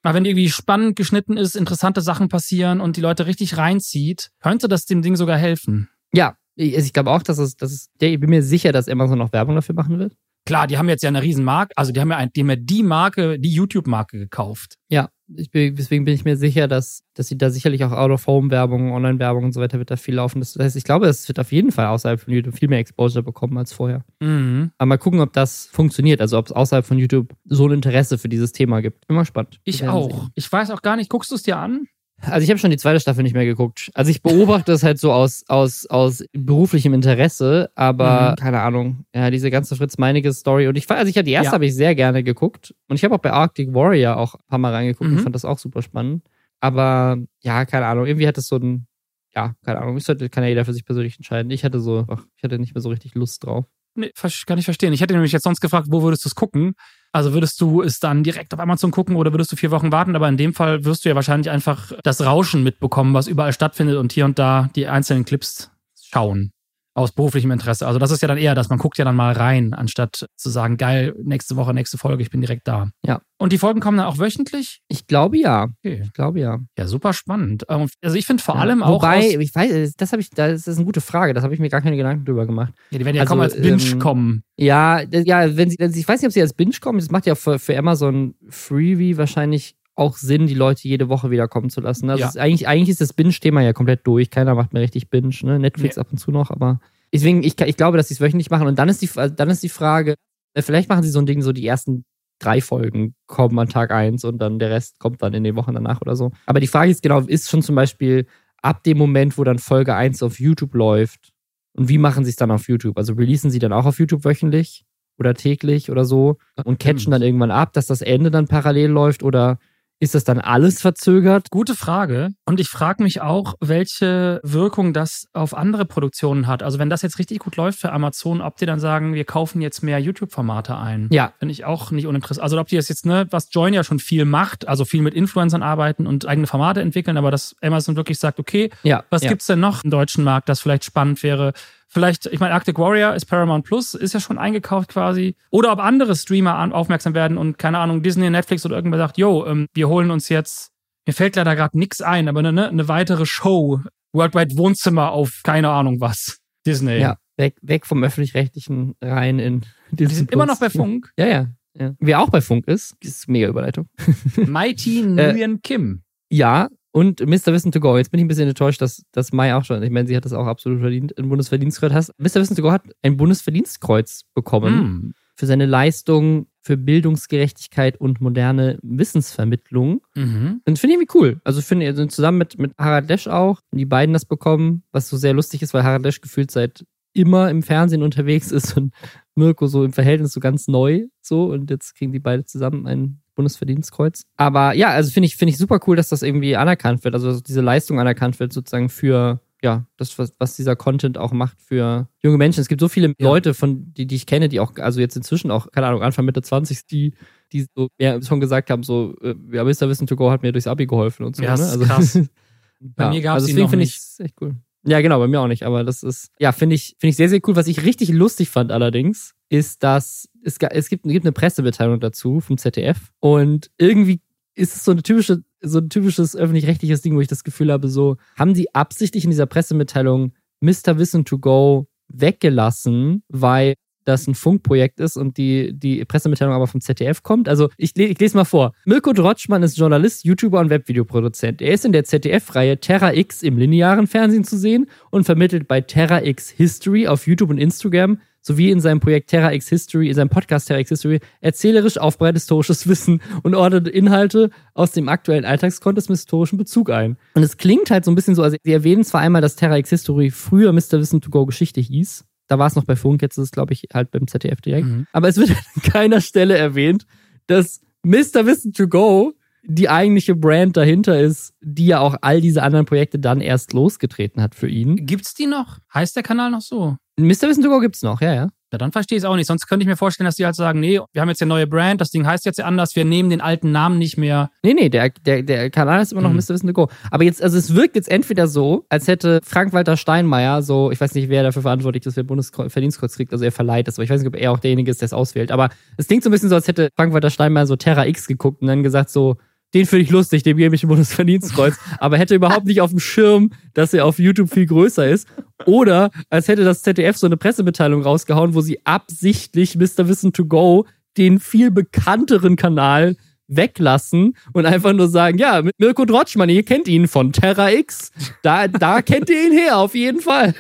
Speaker 2: Aber wenn irgendwie spannend geschnitten ist, interessante Sachen passieren und die Leute richtig reinzieht, könnte das dem Ding sogar helfen.
Speaker 1: Ja, ich, ich glaube auch, dass es, dass es, ich bin mir sicher, dass Amazon noch Werbung dafür machen wird.
Speaker 2: Klar, die haben jetzt ja eine riesen Marke, also die haben ja, ein, die, haben ja die Marke, die YouTube-Marke gekauft.
Speaker 1: Ja, ich bin, deswegen bin ich mir sicher, dass, dass sie da sicherlich auch Out-of-Home-Werbung, Online-Werbung und so weiter wird da viel laufen. Das heißt, ich glaube, es wird auf jeden Fall außerhalb von YouTube viel mehr Exposure bekommen als vorher. Mhm. Aber mal gucken, ob das funktioniert. Also ob es außerhalb von YouTube so ein Interesse für dieses Thema gibt. Immer spannend.
Speaker 2: Ich auch. Sehen. Ich weiß auch gar nicht, guckst du es dir an?
Speaker 1: Also ich habe schon die zweite Staffel nicht mehr geguckt. Also ich beobachte es halt so aus, aus, aus beruflichem Interesse, aber mhm. keine Ahnung. Ja, diese ganze Fritz Meinige Story. Und ich also ich habe die erste ja. habe ich sehr gerne geguckt. Und ich habe auch bei Arctic Warrior auch ein paar Mal reingeguckt mhm. und fand das auch super spannend. Aber ja, keine Ahnung. Irgendwie hat es so ein, ja, keine Ahnung. Ich sollte, kann ja jeder für sich persönlich entscheiden. Ich hatte so, ach, ich hatte nicht mehr so richtig Lust drauf.
Speaker 2: Nee, kann ich verstehen. Ich hätte nämlich jetzt sonst gefragt, wo würdest du es gucken? Also würdest du es dann direkt auf Amazon gucken oder würdest du vier Wochen warten? Aber in dem Fall wirst du ja wahrscheinlich einfach das Rauschen mitbekommen, was überall stattfindet und hier und da die einzelnen Clips schauen aus beruflichem Interesse. Also das ist ja dann eher, dass man guckt ja dann mal rein, anstatt zu sagen, geil, nächste Woche, nächste Folge, ich bin direkt da.
Speaker 1: Ja.
Speaker 2: Und die Folgen kommen dann auch wöchentlich?
Speaker 1: Ich glaube ja. Okay. Ich glaube ja.
Speaker 2: Ja, super spannend. Ähm, also ich finde vor ja. allem
Speaker 1: auch. Wobei, ich weiß, das habe ich, das ist eine gute Frage. Das habe ich mir gar keine Gedanken drüber gemacht.
Speaker 2: Ja, die werden ja also, kaum als Binge ähm, kommen.
Speaker 1: Ja, ja, wenn sie, ich weiß nicht, ob sie als Binge kommen. Das macht ja für, für Amazon Freebie wahrscheinlich auch Sinn, die Leute jede Woche wiederkommen zu lassen. Also ja. ist eigentlich, eigentlich ist das Binge-Thema ja komplett durch. Keiner macht mehr richtig Binge, ne? Netflix ja. ab und zu noch, aber deswegen, ich, ich glaube, dass sie es wöchentlich machen. Und dann ist die, dann ist die Frage, äh, vielleicht machen sie so ein Ding, so die ersten drei Folgen kommen an Tag eins und dann der Rest kommt dann in den Wochen danach oder so. Aber die Frage ist genau, ist schon zum Beispiel ab dem Moment, wo dann Folge eins auf YouTube läuft, und wie machen sie es dann auf YouTube? Also releasen sie dann auch auf YouTube wöchentlich oder täglich oder so und catchen dann irgendwann ab, dass das Ende dann parallel läuft oder ist das dann alles verzögert?
Speaker 2: Gute Frage. Und ich frage mich auch, welche Wirkung das auf andere Produktionen hat. Also wenn das jetzt richtig gut läuft für Amazon, ob die dann sagen, wir kaufen jetzt mehr YouTube-Formate ein.
Speaker 1: Ja.
Speaker 2: Finde ich auch nicht uninteressant. Also ob die das jetzt, ne, was Join ja schon viel macht, also viel mit Influencern arbeiten und eigene Formate entwickeln, aber dass Amazon wirklich sagt, okay,
Speaker 1: ja,
Speaker 2: was
Speaker 1: ja.
Speaker 2: gibt's denn noch im deutschen Markt, das vielleicht spannend wäre? Vielleicht, ich meine, Arctic Warrior ist Paramount Plus, ist ja schon eingekauft quasi. Oder ob andere Streamer an, aufmerksam werden und, keine Ahnung, Disney, Netflix oder irgendwer sagt, yo, ähm, wir holen uns jetzt, mir fällt leider gerade nichts ein, aber eine, eine weitere Show, Worldwide Wohnzimmer auf keine Ahnung was. Disney.
Speaker 1: Ja, weg, weg vom öffentlich-rechtlichen rein in
Speaker 2: Disney. Die sind immer noch bei Funk.
Speaker 1: Ja, ja. ja. Wer auch bei Funk ist, ist mega Überleitung.
Speaker 2: Mighty Nguyen äh, Kim.
Speaker 1: Ja, und Mr. Wissen to Go. Jetzt bin ich ein bisschen enttäuscht, dass, dass Mai auch schon, ich meine, sie hat das auch absolut verdient, ein Bundesverdienstkreuz hast. Mr. Wissen to Go hat ein Bundesverdienstkreuz bekommen mm. für seine Leistung für Bildungsgerechtigkeit und moderne Wissensvermittlung. Mhm. Und finde ich irgendwie cool. Also finde ich, also zusammen mit, mit Harald Lesch auch, die beiden das bekommen, was so sehr lustig ist, weil Harald Lesch gefühlt seit immer im Fernsehen unterwegs ist und Mirko so im Verhältnis so ganz neu so und jetzt kriegen die beide zusammen ein Bundesverdienstkreuz. Aber ja, also finde ich, finde ich super cool, dass das irgendwie anerkannt wird, also diese Leistung anerkannt wird, sozusagen für ja, das, was, was dieser Content auch macht für junge Menschen. Es gibt so viele ja. Leute, von die, die ich kenne, die auch, also jetzt inzwischen auch, keine Ahnung, Anfang Mitte 20, die, die so ja, schon gesagt haben, so, äh, ja, Mr. Wissen to Go hat mir durchs Abi geholfen und so.
Speaker 2: Ja,
Speaker 1: ne?
Speaker 2: also, krass. Bei
Speaker 1: ja,
Speaker 2: mir gab es
Speaker 1: also deswegen finde ich echt cool. Ja, genau, bei mir auch nicht. Aber das ist, ja, finde ich, finde ich sehr, sehr cool. Was ich richtig lustig fand allerdings, ist, dass es, es gibt, gibt eine Pressemitteilung dazu vom ZDF und irgendwie ist es so eine typische, so ein typisches öffentlich-rechtliches Ding, wo ich das Gefühl habe, so, haben die absichtlich in dieser Pressemitteilung Mr. Wissen to Go weggelassen, weil das ein Funkprojekt ist und die, die Pressemitteilung aber vom ZDF kommt. Also ich, ich lese mal vor. Mirko Drotschmann ist Journalist, YouTuber und Webvideoproduzent. Er ist in der ZDF-Reihe Terra X im linearen Fernsehen zu sehen und vermittelt bei Terra X History auf YouTube und Instagram sowie in seinem Projekt Terra X History, in seinem Podcast Terra X History, erzählerisch aufbereitet historisches Wissen und ordnet Inhalte aus dem aktuellen Alltagskontext mit historischem Bezug ein. Und es klingt halt so ein bisschen so, also sie erwähnen zwar einmal, dass Terra X History früher Mr. Wissen to Go Geschichte hieß, da war es noch bei Funk, jetzt ist es, glaube ich, halt beim ZDF direkt. Mhm. Aber es wird an keiner Stelle erwähnt, dass Mr. Wissen to Go die eigentliche Brand dahinter ist, die ja auch all diese anderen Projekte dann erst losgetreten hat für ihn.
Speaker 2: Gibt's die noch? Heißt der Kanal noch so?
Speaker 1: Mr. Wissen to Go gibt's noch, ja, ja.
Speaker 2: Ja, dann verstehe ich es auch nicht. Sonst könnte ich mir vorstellen, dass die halt sagen, nee, wir haben jetzt eine neue Brand, das Ding heißt jetzt ja anders, wir nehmen den alten Namen nicht mehr.
Speaker 1: Nee, nee, der, der, der Kanal ist immer noch mhm. Mr. Wissen to Go. Aber jetzt, also es wirkt jetzt entweder so, als hätte Frank-Walter Steinmeier so, ich weiß nicht, wer dafür verantwortlich ist, wer Bundesverdienstkreuz kriegt, also er verleiht das, aber ich weiß nicht, ob er auch derjenige ist, der es auswählt. Aber es klingt so ein bisschen so, als hätte Frank-Walter Steinmeier so Terra X geguckt und dann gesagt so, den finde ich lustig, dem gebe ich ein Bundesverdienstkreuz, aber hätte überhaupt nicht auf dem Schirm, dass er auf YouTube viel größer ist. Oder als hätte das ZDF so eine Pressemitteilung rausgehauen, wo sie absichtlich Mr. Wissen to Go, den viel bekannteren Kanal, weglassen und einfach nur sagen, ja, mit Mirko Drotschmann, ihr kennt ihn von Terra X. Da, da kennt ihr ihn her, auf jeden Fall.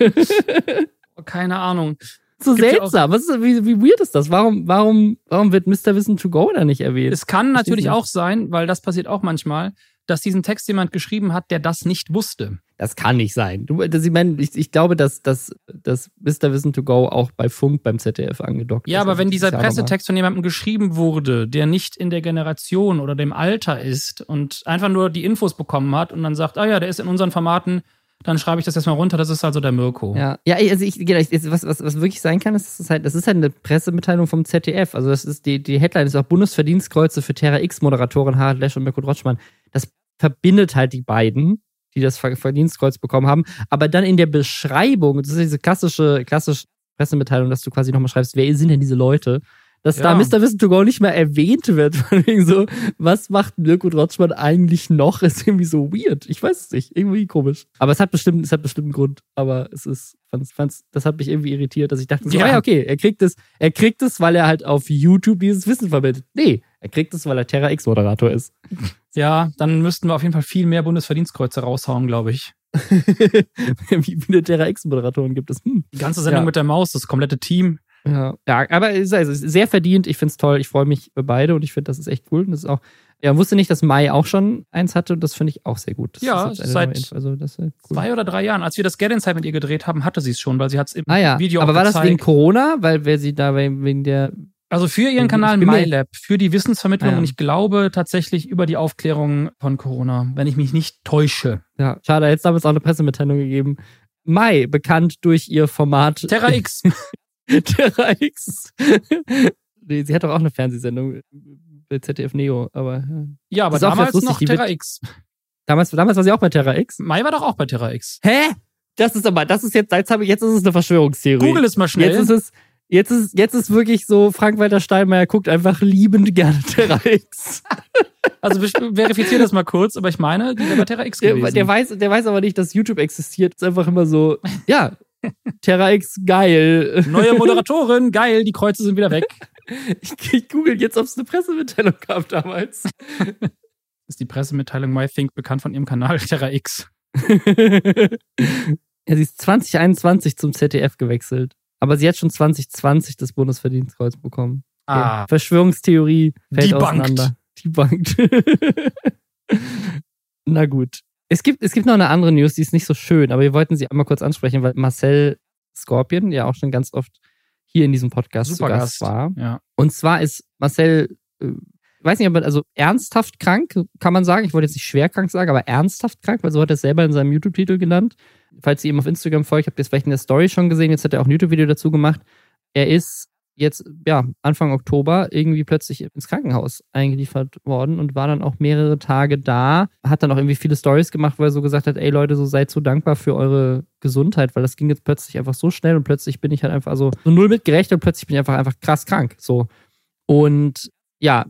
Speaker 2: Keine Ahnung
Speaker 1: so seltsam. Was ist, wie, wie weird ist das? Warum, warum, warum wird Mr. Wissen to go da nicht erwähnt?
Speaker 2: Es kann natürlich auch sein, weil das passiert auch manchmal, dass diesen Text jemand geschrieben hat, der das nicht wusste.
Speaker 1: Das kann nicht sein. Du, das, ich, meine, ich, ich glaube, dass, dass, dass Mr. Wissen to Go auch bei Funk beim ZDF angedockt
Speaker 2: ja, ist. Ja, aber also wenn dieser Pressetext von jemandem geschrieben wurde, der nicht in der Generation oder dem Alter ist und einfach nur die Infos bekommen hat und dann sagt, ah ja, der ist in unseren Formaten dann schreibe ich das erstmal runter, das ist also der Mirko.
Speaker 1: Ja, ja also ich, was, was, was wirklich sein kann, ist, ist halt, das ist halt eine Pressemitteilung vom ZDF. Also das ist die, die Headline ist auch Bundesverdienstkreuze für Terra X-Moderatorin Harald Lesch und Mirko Drotschmann. Das verbindet halt die beiden, die das Verdienstkreuz bekommen haben. Aber dann in der Beschreibung, das ist diese klassische, klassische Pressemitteilung, dass du quasi nochmal schreibst, wer sind denn diese Leute? Dass ja. da Mr. Wissen to Go nicht mehr erwähnt wird. Von wegen so, was macht Mirko Drotschmann eigentlich noch? Ist irgendwie so weird. Ich weiß es nicht. Irgendwie komisch. Aber es hat bestimmt, es hat bestimmt einen Grund. Aber es ist, fand's, fand's, das hat mich irgendwie irritiert, dass ich dachte, so, ja. ah, okay, er kriegt es, er kriegt es, weil er halt auf YouTube dieses Wissen vermittelt. Nee, er kriegt es, weil er Terra X-Moderator ist.
Speaker 2: Ja, dann müssten wir auf jeden Fall viel mehr Bundesverdienstkreuze raushauen, glaube ich.
Speaker 1: Wie viele Terra X-Moderatoren gibt es? Hm.
Speaker 2: Die ganze Sendung ja. mit der Maus, das komplette Team.
Speaker 1: Ja, ja aber es ist sehr verdient. Ich finde es toll. Ich freue mich über beide und ich finde, das ist echt cool. Und das ist auch, ja, wusste nicht, dass Mai auch schon eins hatte und das finde ich auch sehr gut. Das
Speaker 2: ja, seit also das cool. zwei oder drei Jahren. Als wir das Get Inside mit ihr gedreht haben, hatte sie es schon, weil sie hat es im
Speaker 1: ah, ja. Video Aber war gezeigt. das wegen Corona? Weil wer sie da wegen der
Speaker 2: also für ihren Kanal MyLab, für die Wissensvermittlung ah, ja. und ich glaube tatsächlich über die Aufklärung von Corona, wenn ich mich nicht täusche.
Speaker 1: Ja, schade, jetzt haben wir es auch eine Pressemitteilung gegeben. Mai, bekannt durch ihr Format
Speaker 2: Terra X.
Speaker 1: Terra X. nee, sie hat doch auch eine Fernsehsendung bei ZDF Neo, aber.
Speaker 2: Ja, aber damals lustig, noch Terra X.
Speaker 1: Damals, damals war sie auch bei Terra X.
Speaker 2: Mai war doch auch bei Terra X.
Speaker 1: Hä? Das ist aber, das ist jetzt, jetzt habe ich, jetzt ist es eine Verschwörungstheorie.
Speaker 2: Google es mal schnell.
Speaker 1: Jetzt ist es, jetzt ist, jetzt ist wirklich so, Frank-Walter Steinmeier guckt einfach liebend gerne Terra X.
Speaker 2: Also verifiziere das mal kurz, aber ich meine, die wäre bei Terra X gewesen.
Speaker 1: Der, der, weiß, der weiß aber nicht, dass YouTube existiert. ist einfach immer so, ja, Terra X, geil.
Speaker 2: Neue Moderatorin, geil, die Kreuze sind wieder weg.
Speaker 1: Ich, ich google jetzt, ob es eine Pressemitteilung gab damals.
Speaker 2: Ist die Pressemitteilung MyThink bekannt von ihrem Kanal Terra X?
Speaker 1: ja, sie ist 2021 zum ZDF gewechselt. Aber sie hat schon 2020 das Bundesverdienstkreuz bekommen.
Speaker 2: Ah.
Speaker 1: Verschwörungstheorie fällt
Speaker 2: Debunked.
Speaker 1: auseinander. Debunked. Na gut. Es gibt, es gibt noch eine andere News, die ist nicht so schön, aber wir wollten sie einmal kurz ansprechen, weil Marcel Scorpion ja auch schon ganz oft hier in diesem Podcast
Speaker 2: Super zu Gast, war.
Speaker 1: Ja. Und zwar ist Marcel, äh, weiß nicht, aber also ernsthaft krank, kann man sagen. Ich wollte jetzt nicht schwer krank sagen, aber ernsthaft krank, weil so hat er es selber in seinem YouTube-Titel genannt. Falls ihr ihm auf Instagram folgt, habt ihr es vielleicht in der Story schon gesehen. Jetzt hat er auch ein YouTube-Video dazu gemacht. Er ist jetzt, ja, Anfang Oktober irgendwie plötzlich ins Krankenhaus eingeliefert worden und war dann auch mehrere Tage da. Hat dann auch irgendwie viele Stories gemacht, wo er so gesagt hat, ey Leute, so seid so dankbar für eure Gesundheit, weil das ging jetzt plötzlich einfach so schnell und plötzlich bin ich halt einfach so, so null mitgerechnet und plötzlich bin ich einfach, einfach krass krank, so. Und ja,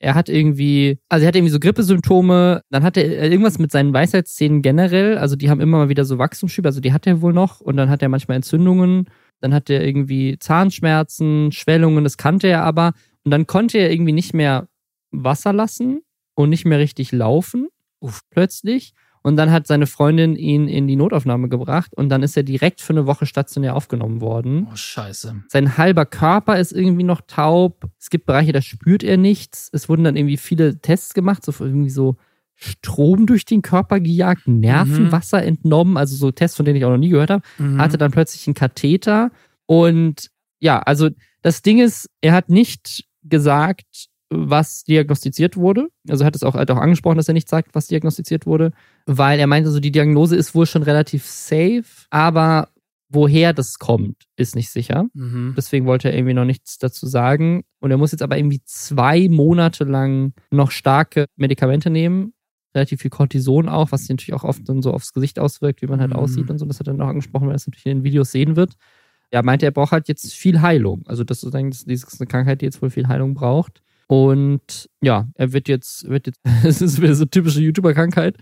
Speaker 1: er hat irgendwie, also er hat irgendwie so Grippesymptome, dann hat er irgendwas mit seinen Weisheitszähnen generell, also die haben immer mal wieder so Wachstumsschübe, also die hat er wohl noch und dann hat er manchmal Entzündungen dann hatte er irgendwie Zahnschmerzen, Schwellungen, das kannte er aber. Und dann konnte er irgendwie nicht mehr Wasser lassen und nicht mehr richtig laufen, Uff. plötzlich. Und dann hat seine Freundin ihn in die Notaufnahme gebracht und dann ist er direkt für eine Woche stationär aufgenommen worden.
Speaker 2: Oh, scheiße.
Speaker 1: Sein halber Körper ist irgendwie noch taub. Es gibt Bereiche, da spürt er nichts. Es wurden dann irgendwie viele Tests gemacht, so irgendwie so Strom durch den Körper gejagt, Nervenwasser mhm. entnommen, also so Tests, von denen ich auch noch nie gehört habe, mhm. hatte dann plötzlich einen Katheter und ja, also das Ding ist, er hat nicht gesagt, was diagnostiziert wurde. Also hat es auch, hat auch angesprochen, dass er nicht sagt, was diagnostiziert wurde, weil er meinte, so die Diagnose ist wohl schon relativ safe, aber woher das kommt, ist nicht sicher. Mhm. Deswegen wollte er irgendwie noch nichts dazu sagen. Und er muss jetzt aber irgendwie zwei Monate lang noch starke Medikamente nehmen. Relativ viel Cortison auch, was sich natürlich auch oft dann so aufs Gesicht auswirkt, wie man halt mhm. aussieht und so. Das hat er noch angesprochen, weil er das natürlich in den Videos sehen wird. Ja, meinte, er braucht halt jetzt viel Heilung. Also das ist eigentlich das ist eine Krankheit, die jetzt wohl viel Heilung braucht. Und ja, er wird jetzt, wird jetzt, es ist wieder so typische YouTuber-Krankheit.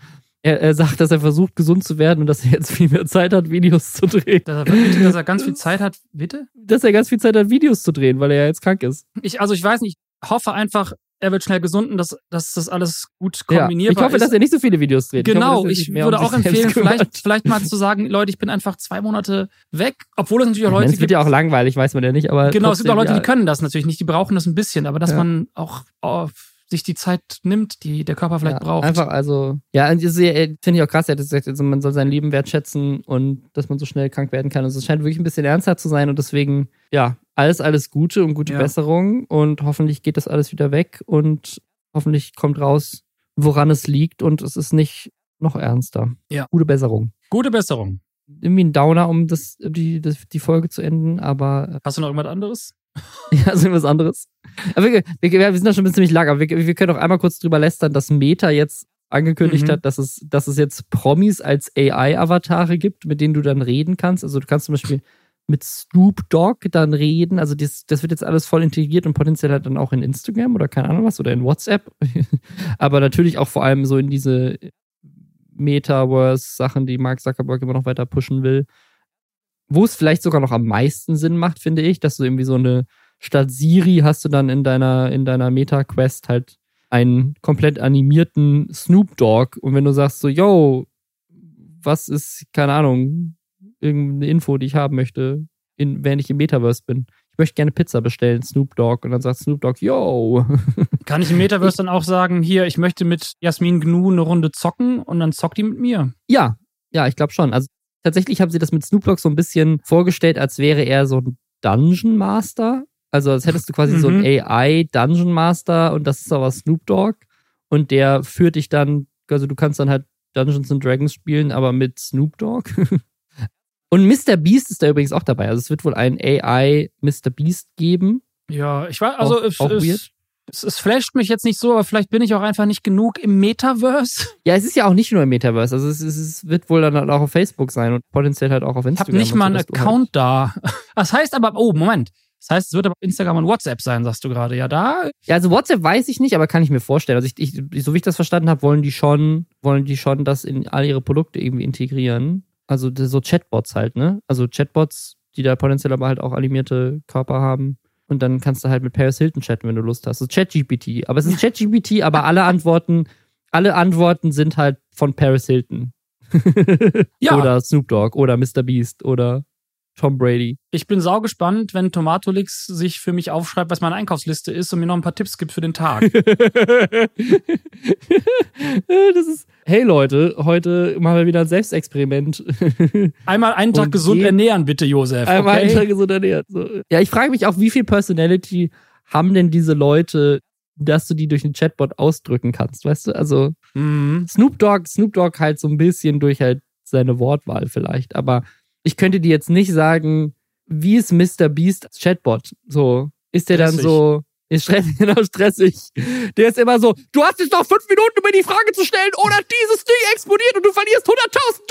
Speaker 1: Er, er, sagt, dass er versucht, gesund zu werden und dass er jetzt viel mehr Zeit hat, Videos zu drehen.
Speaker 2: Dass er, dass er ganz viel Zeit hat, bitte?
Speaker 1: Dass er ganz viel Zeit hat, Videos zu drehen, weil er ja jetzt krank ist.
Speaker 2: Ich, also ich weiß nicht, hoffe einfach, er wird schnell gesund und dass, dass das alles gut kombinierbar ist.
Speaker 1: Ja, ich hoffe,
Speaker 2: ist.
Speaker 1: dass er nicht so viele Videos dreht.
Speaker 2: Genau, ich, ich würde um auch empfehlen, vielleicht, vielleicht mal zu sagen, Leute, ich bin einfach zwei Monate weg, obwohl es natürlich auch Leute
Speaker 1: gibt. Es wird ja auch langweilig, weiß man ja nicht, aber.
Speaker 2: Genau, trotzdem, es gibt auch Leute, ja. die können das natürlich nicht, die brauchen das ein bisschen, aber dass ja. man auch oh, sich die Zeit nimmt, die der Körper vielleicht
Speaker 1: ja,
Speaker 2: braucht.
Speaker 1: Einfach, also, ja, finde ich auch krass, er hat gesagt, also man soll sein Leben wertschätzen und dass man so schnell krank werden kann. Also es scheint wirklich ein bisschen ernster zu sein und deswegen, ja, alles, alles Gute und gute Besserung und hoffentlich geht das alles wieder weg und Hoffentlich kommt raus, woran es liegt und es ist nicht noch ernster.
Speaker 2: Ja.
Speaker 1: Gute Besserung.
Speaker 2: Gute Besserung.
Speaker 1: Irgendwie ein Downer, um das, die, das, die Folge zu enden, aber.
Speaker 2: Äh, Hast du noch irgendwas anderes?
Speaker 1: ja, also irgendwas anderes. Aber wir, wir, wir sind da schon ein bisschen ziemlich lang, aber wir, wir können auch einmal kurz drüber lästern, dass Meta jetzt angekündigt mhm. hat, dass es, dass es jetzt Promis als AI-Avatare gibt, mit denen du dann reden kannst. Also du kannst zum Beispiel mit Snoop Dogg dann reden. Also das, das wird jetzt alles voll integriert und potenziell halt dann auch in Instagram oder keine Ahnung was oder in WhatsApp. Aber natürlich auch vor allem so in diese Metaverse-Sachen, die Mark Zuckerberg immer noch weiter pushen will. Wo es vielleicht sogar noch am meisten Sinn macht, finde ich, dass du irgendwie so eine statt Siri hast du dann in deiner, in deiner Meta-Quest halt einen komplett animierten Snoop Dogg. Und wenn du sagst so, yo, was ist, keine Ahnung, irgendeine Info, die ich haben möchte, in, während ich im Metaverse bin. Ich möchte gerne Pizza bestellen, Snoop Dogg. Und dann sagt Snoop Dogg, yo.
Speaker 2: Kann ich im Metaverse dann auch sagen, hier, ich möchte mit Jasmin Gnu eine Runde zocken und dann zockt die mit mir?
Speaker 1: Ja, ja, ich glaube schon. Also tatsächlich haben sie das mit Snoop Dogg so ein bisschen vorgestellt, als wäre er so ein Dungeon Master. Also als hättest du quasi mhm. so ein AI Dungeon Master und das ist aber Snoop Dogg. Und der führt dich dann, also du kannst dann halt Dungeons and Dragons spielen, aber mit Snoop Dogg. Und Mr. Beast ist da übrigens auch dabei. Also es wird wohl ein AI Mr. Beast geben.
Speaker 2: Ja, ich weiß, also auch, es, auch es, es, es, flasht mich jetzt nicht so, aber vielleicht bin ich auch einfach nicht genug im Metaverse.
Speaker 1: Ja, es ist ja auch nicht nur im Metaverse. Also es, es wird wohl dann auch auf Facebook sein und potenziell halt auch auf Instagram.
Speaker 2: Ich habe nicht mal einen Account halt. da. Das heißt aber, oh, Moment. Das heißt, es wird aber Instagram und WhatsApp sein, sagst du gerade. Ja, da.
Speaker 1: Ja, also WhatsApp weiß ich nicht, aber kann ich mir vorstellen. Also ich, ich, so wie ich das verstanden habe, wollen die schon, wollen die schon das in all ihre Produkte irgendwie integrieren. Also so Chatbots halt, ne? Also Chatbots, die da potenziell aber halt auch animierte Körper haben. Und dann kannst du halt mit Paris Hilton chatten, wenn du Lust hast. So ChatGPT. Aber es ist ChatGPT, aber alle Antworten, alle Antworten sind halt von Paris Hilton. ja. Oder Snoop Dogg oder Mr. Beast oder Tom Brady.
Speaker 2: Ich bin saugespannt, wenn Tomatolix sich für mich aufschreibt, was meine Einkaufsliste ist und mir noch ein paar Tipps gibt für den Tag.
Speaker 1: das ist, hey Leute, heute machen wir wieder ein Selbstexperiment.
Speaker 2: Einmal einen Tag und gesund ernähren, bitte, Josef.
Speaker 1: Einmal okay? einen Tag gesund ernähren. So. Ja, ich frage mich auch, wie viel Personality haben denn diese Leute, dass du die durch einen Chatbot ausdrücken kannst, weißt du? Also mhm. Snoop Dogg, Snoop Dogg halt so ein bisschen durch halt seine Wortwahl vielleicht, aber ich könnte dir jetzt nicht sagen, wie ist Mr. Beast als Chatbot? So, ist der dann so, ist stressig, genau stressig. Der ist immer so, du hast jetzt noch fünf Minuten, um mir die Frage zu stellen, oder dieses Ding explodiert und du verlierst
Speaker 2: 100.000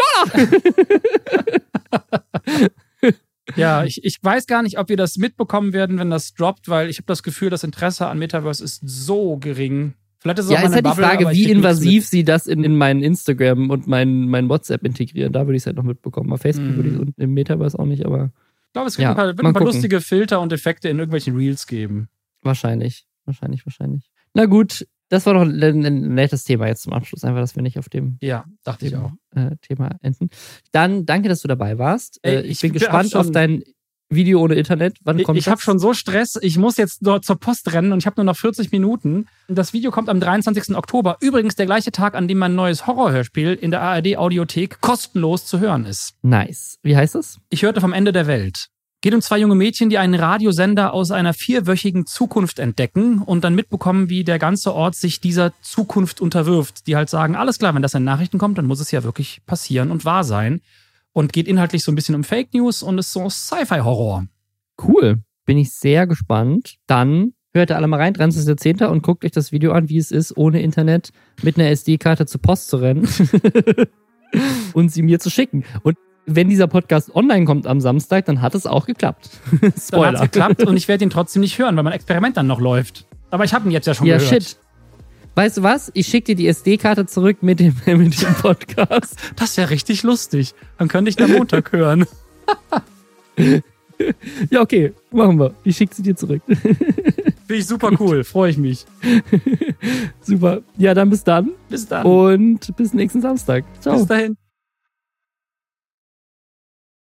Speaker 2: Dollar. ja, ich, ich weiß gar nicht, ob wir das mitbekommen werden, wenn das droppt, weil ich habe das Gefühl, das Interesse an Metaverse ist so gering.
Speaker 1: Vielleicht ist es ja, auch ist halt Bubble, die Frage, wie invasiv sie das in, in meinen Instagram und mein, mein WhatsApp integrieren. Da würde ich es halt noch mitbekommen. Auf Facebook mm. würde ich es und im Metaverse auch nicht, aber.
Speaker 2: Ich glaube, es ja, ein paar, wird ein paar lustige Filter und Effekte in irgendwelchen Reels geben.
Speaker 1: Wahrscheinlich. Wahrscheinlich, wahrscheinlich. Na gut, das war doch ein, nettes Thema jetzt zum Abschluss, einfach, dass wir nicht auf dem
Speaker 2: ja, dachte
Speaker 1: Thema,
Speaker 2: ich auch.
Speaker 1: Äh, Thema enden. Dann danke, dass du dabei warst. Ey, äh, ich, ich, bin gespannt auf dein Video ohne Internet. Wann kommt
Speaker 2: ich habe schon so Stress. Ich muss jetzt dort zur Post rennen und ich habe nur noch 40 Minuten. Das Video kommt am 23. Oktober. Übrigens der gleiche Tag, an dem mein neues Horrorhörspiel in der ARD Audiothek kostenlos zu hören ist.
Speaker 1: Nice. Wie heißt es?
Speaker 2: Ich hörte vom Ende der Welt. Geht um zwei junge Mädchen, die einen Radiosender aus einer vierwöchigen Zukunft entdecken und dann mitbekommen, wie der ganze Ort sich dieser Zukunft unterwirft. Die halt sagen, alles klar, wenn das in Nachrichten kommt, dann muss es ja wirklich passieren und wahr sein. Und geht inhaltlich so ein bisschen um Fake News und ist so Sci-Fi-Horror.
Speaker 1: Cool. Bin ich sehr gespannt. Dann hört ihr alle mal rein, 30.10. und guckt euch das Video an, wie es ist, ohne Internet mit einer SD-Karte zur Post zu rennen und sie mir zu schicken. Und wenn dieser Podcast online kommt am Samstag, dann hat es auch geklappt.
Speaker 2: Spoiler. Dann hat geklappt und ich werde ihn trotzdem nicht hören, weil mein Experiment dann noch läuft. Aber ich habe ihn jetzt ja schon ja, gehört. Ja, shit.
Speaker 1: Weißt du was? Ich schicke dir die SD-Karte zurück mit dem, mit dem Podcast.
Speaker 2: Das wäre richtig lustig. Dann könnte ich da Montag hören.
Speaker 1: ja, okay. Machen wir. Ich schicke sie dir zurück.
Speaker 2: Finde ich super cool. Freue ich mich.
Speaker 1: super. Ja, dann bis dann.
Speaker 2: Bis dann.
Speaker 1: Und bis nächsten Samstag.
Speaker 2: Ciao. Bis dahin.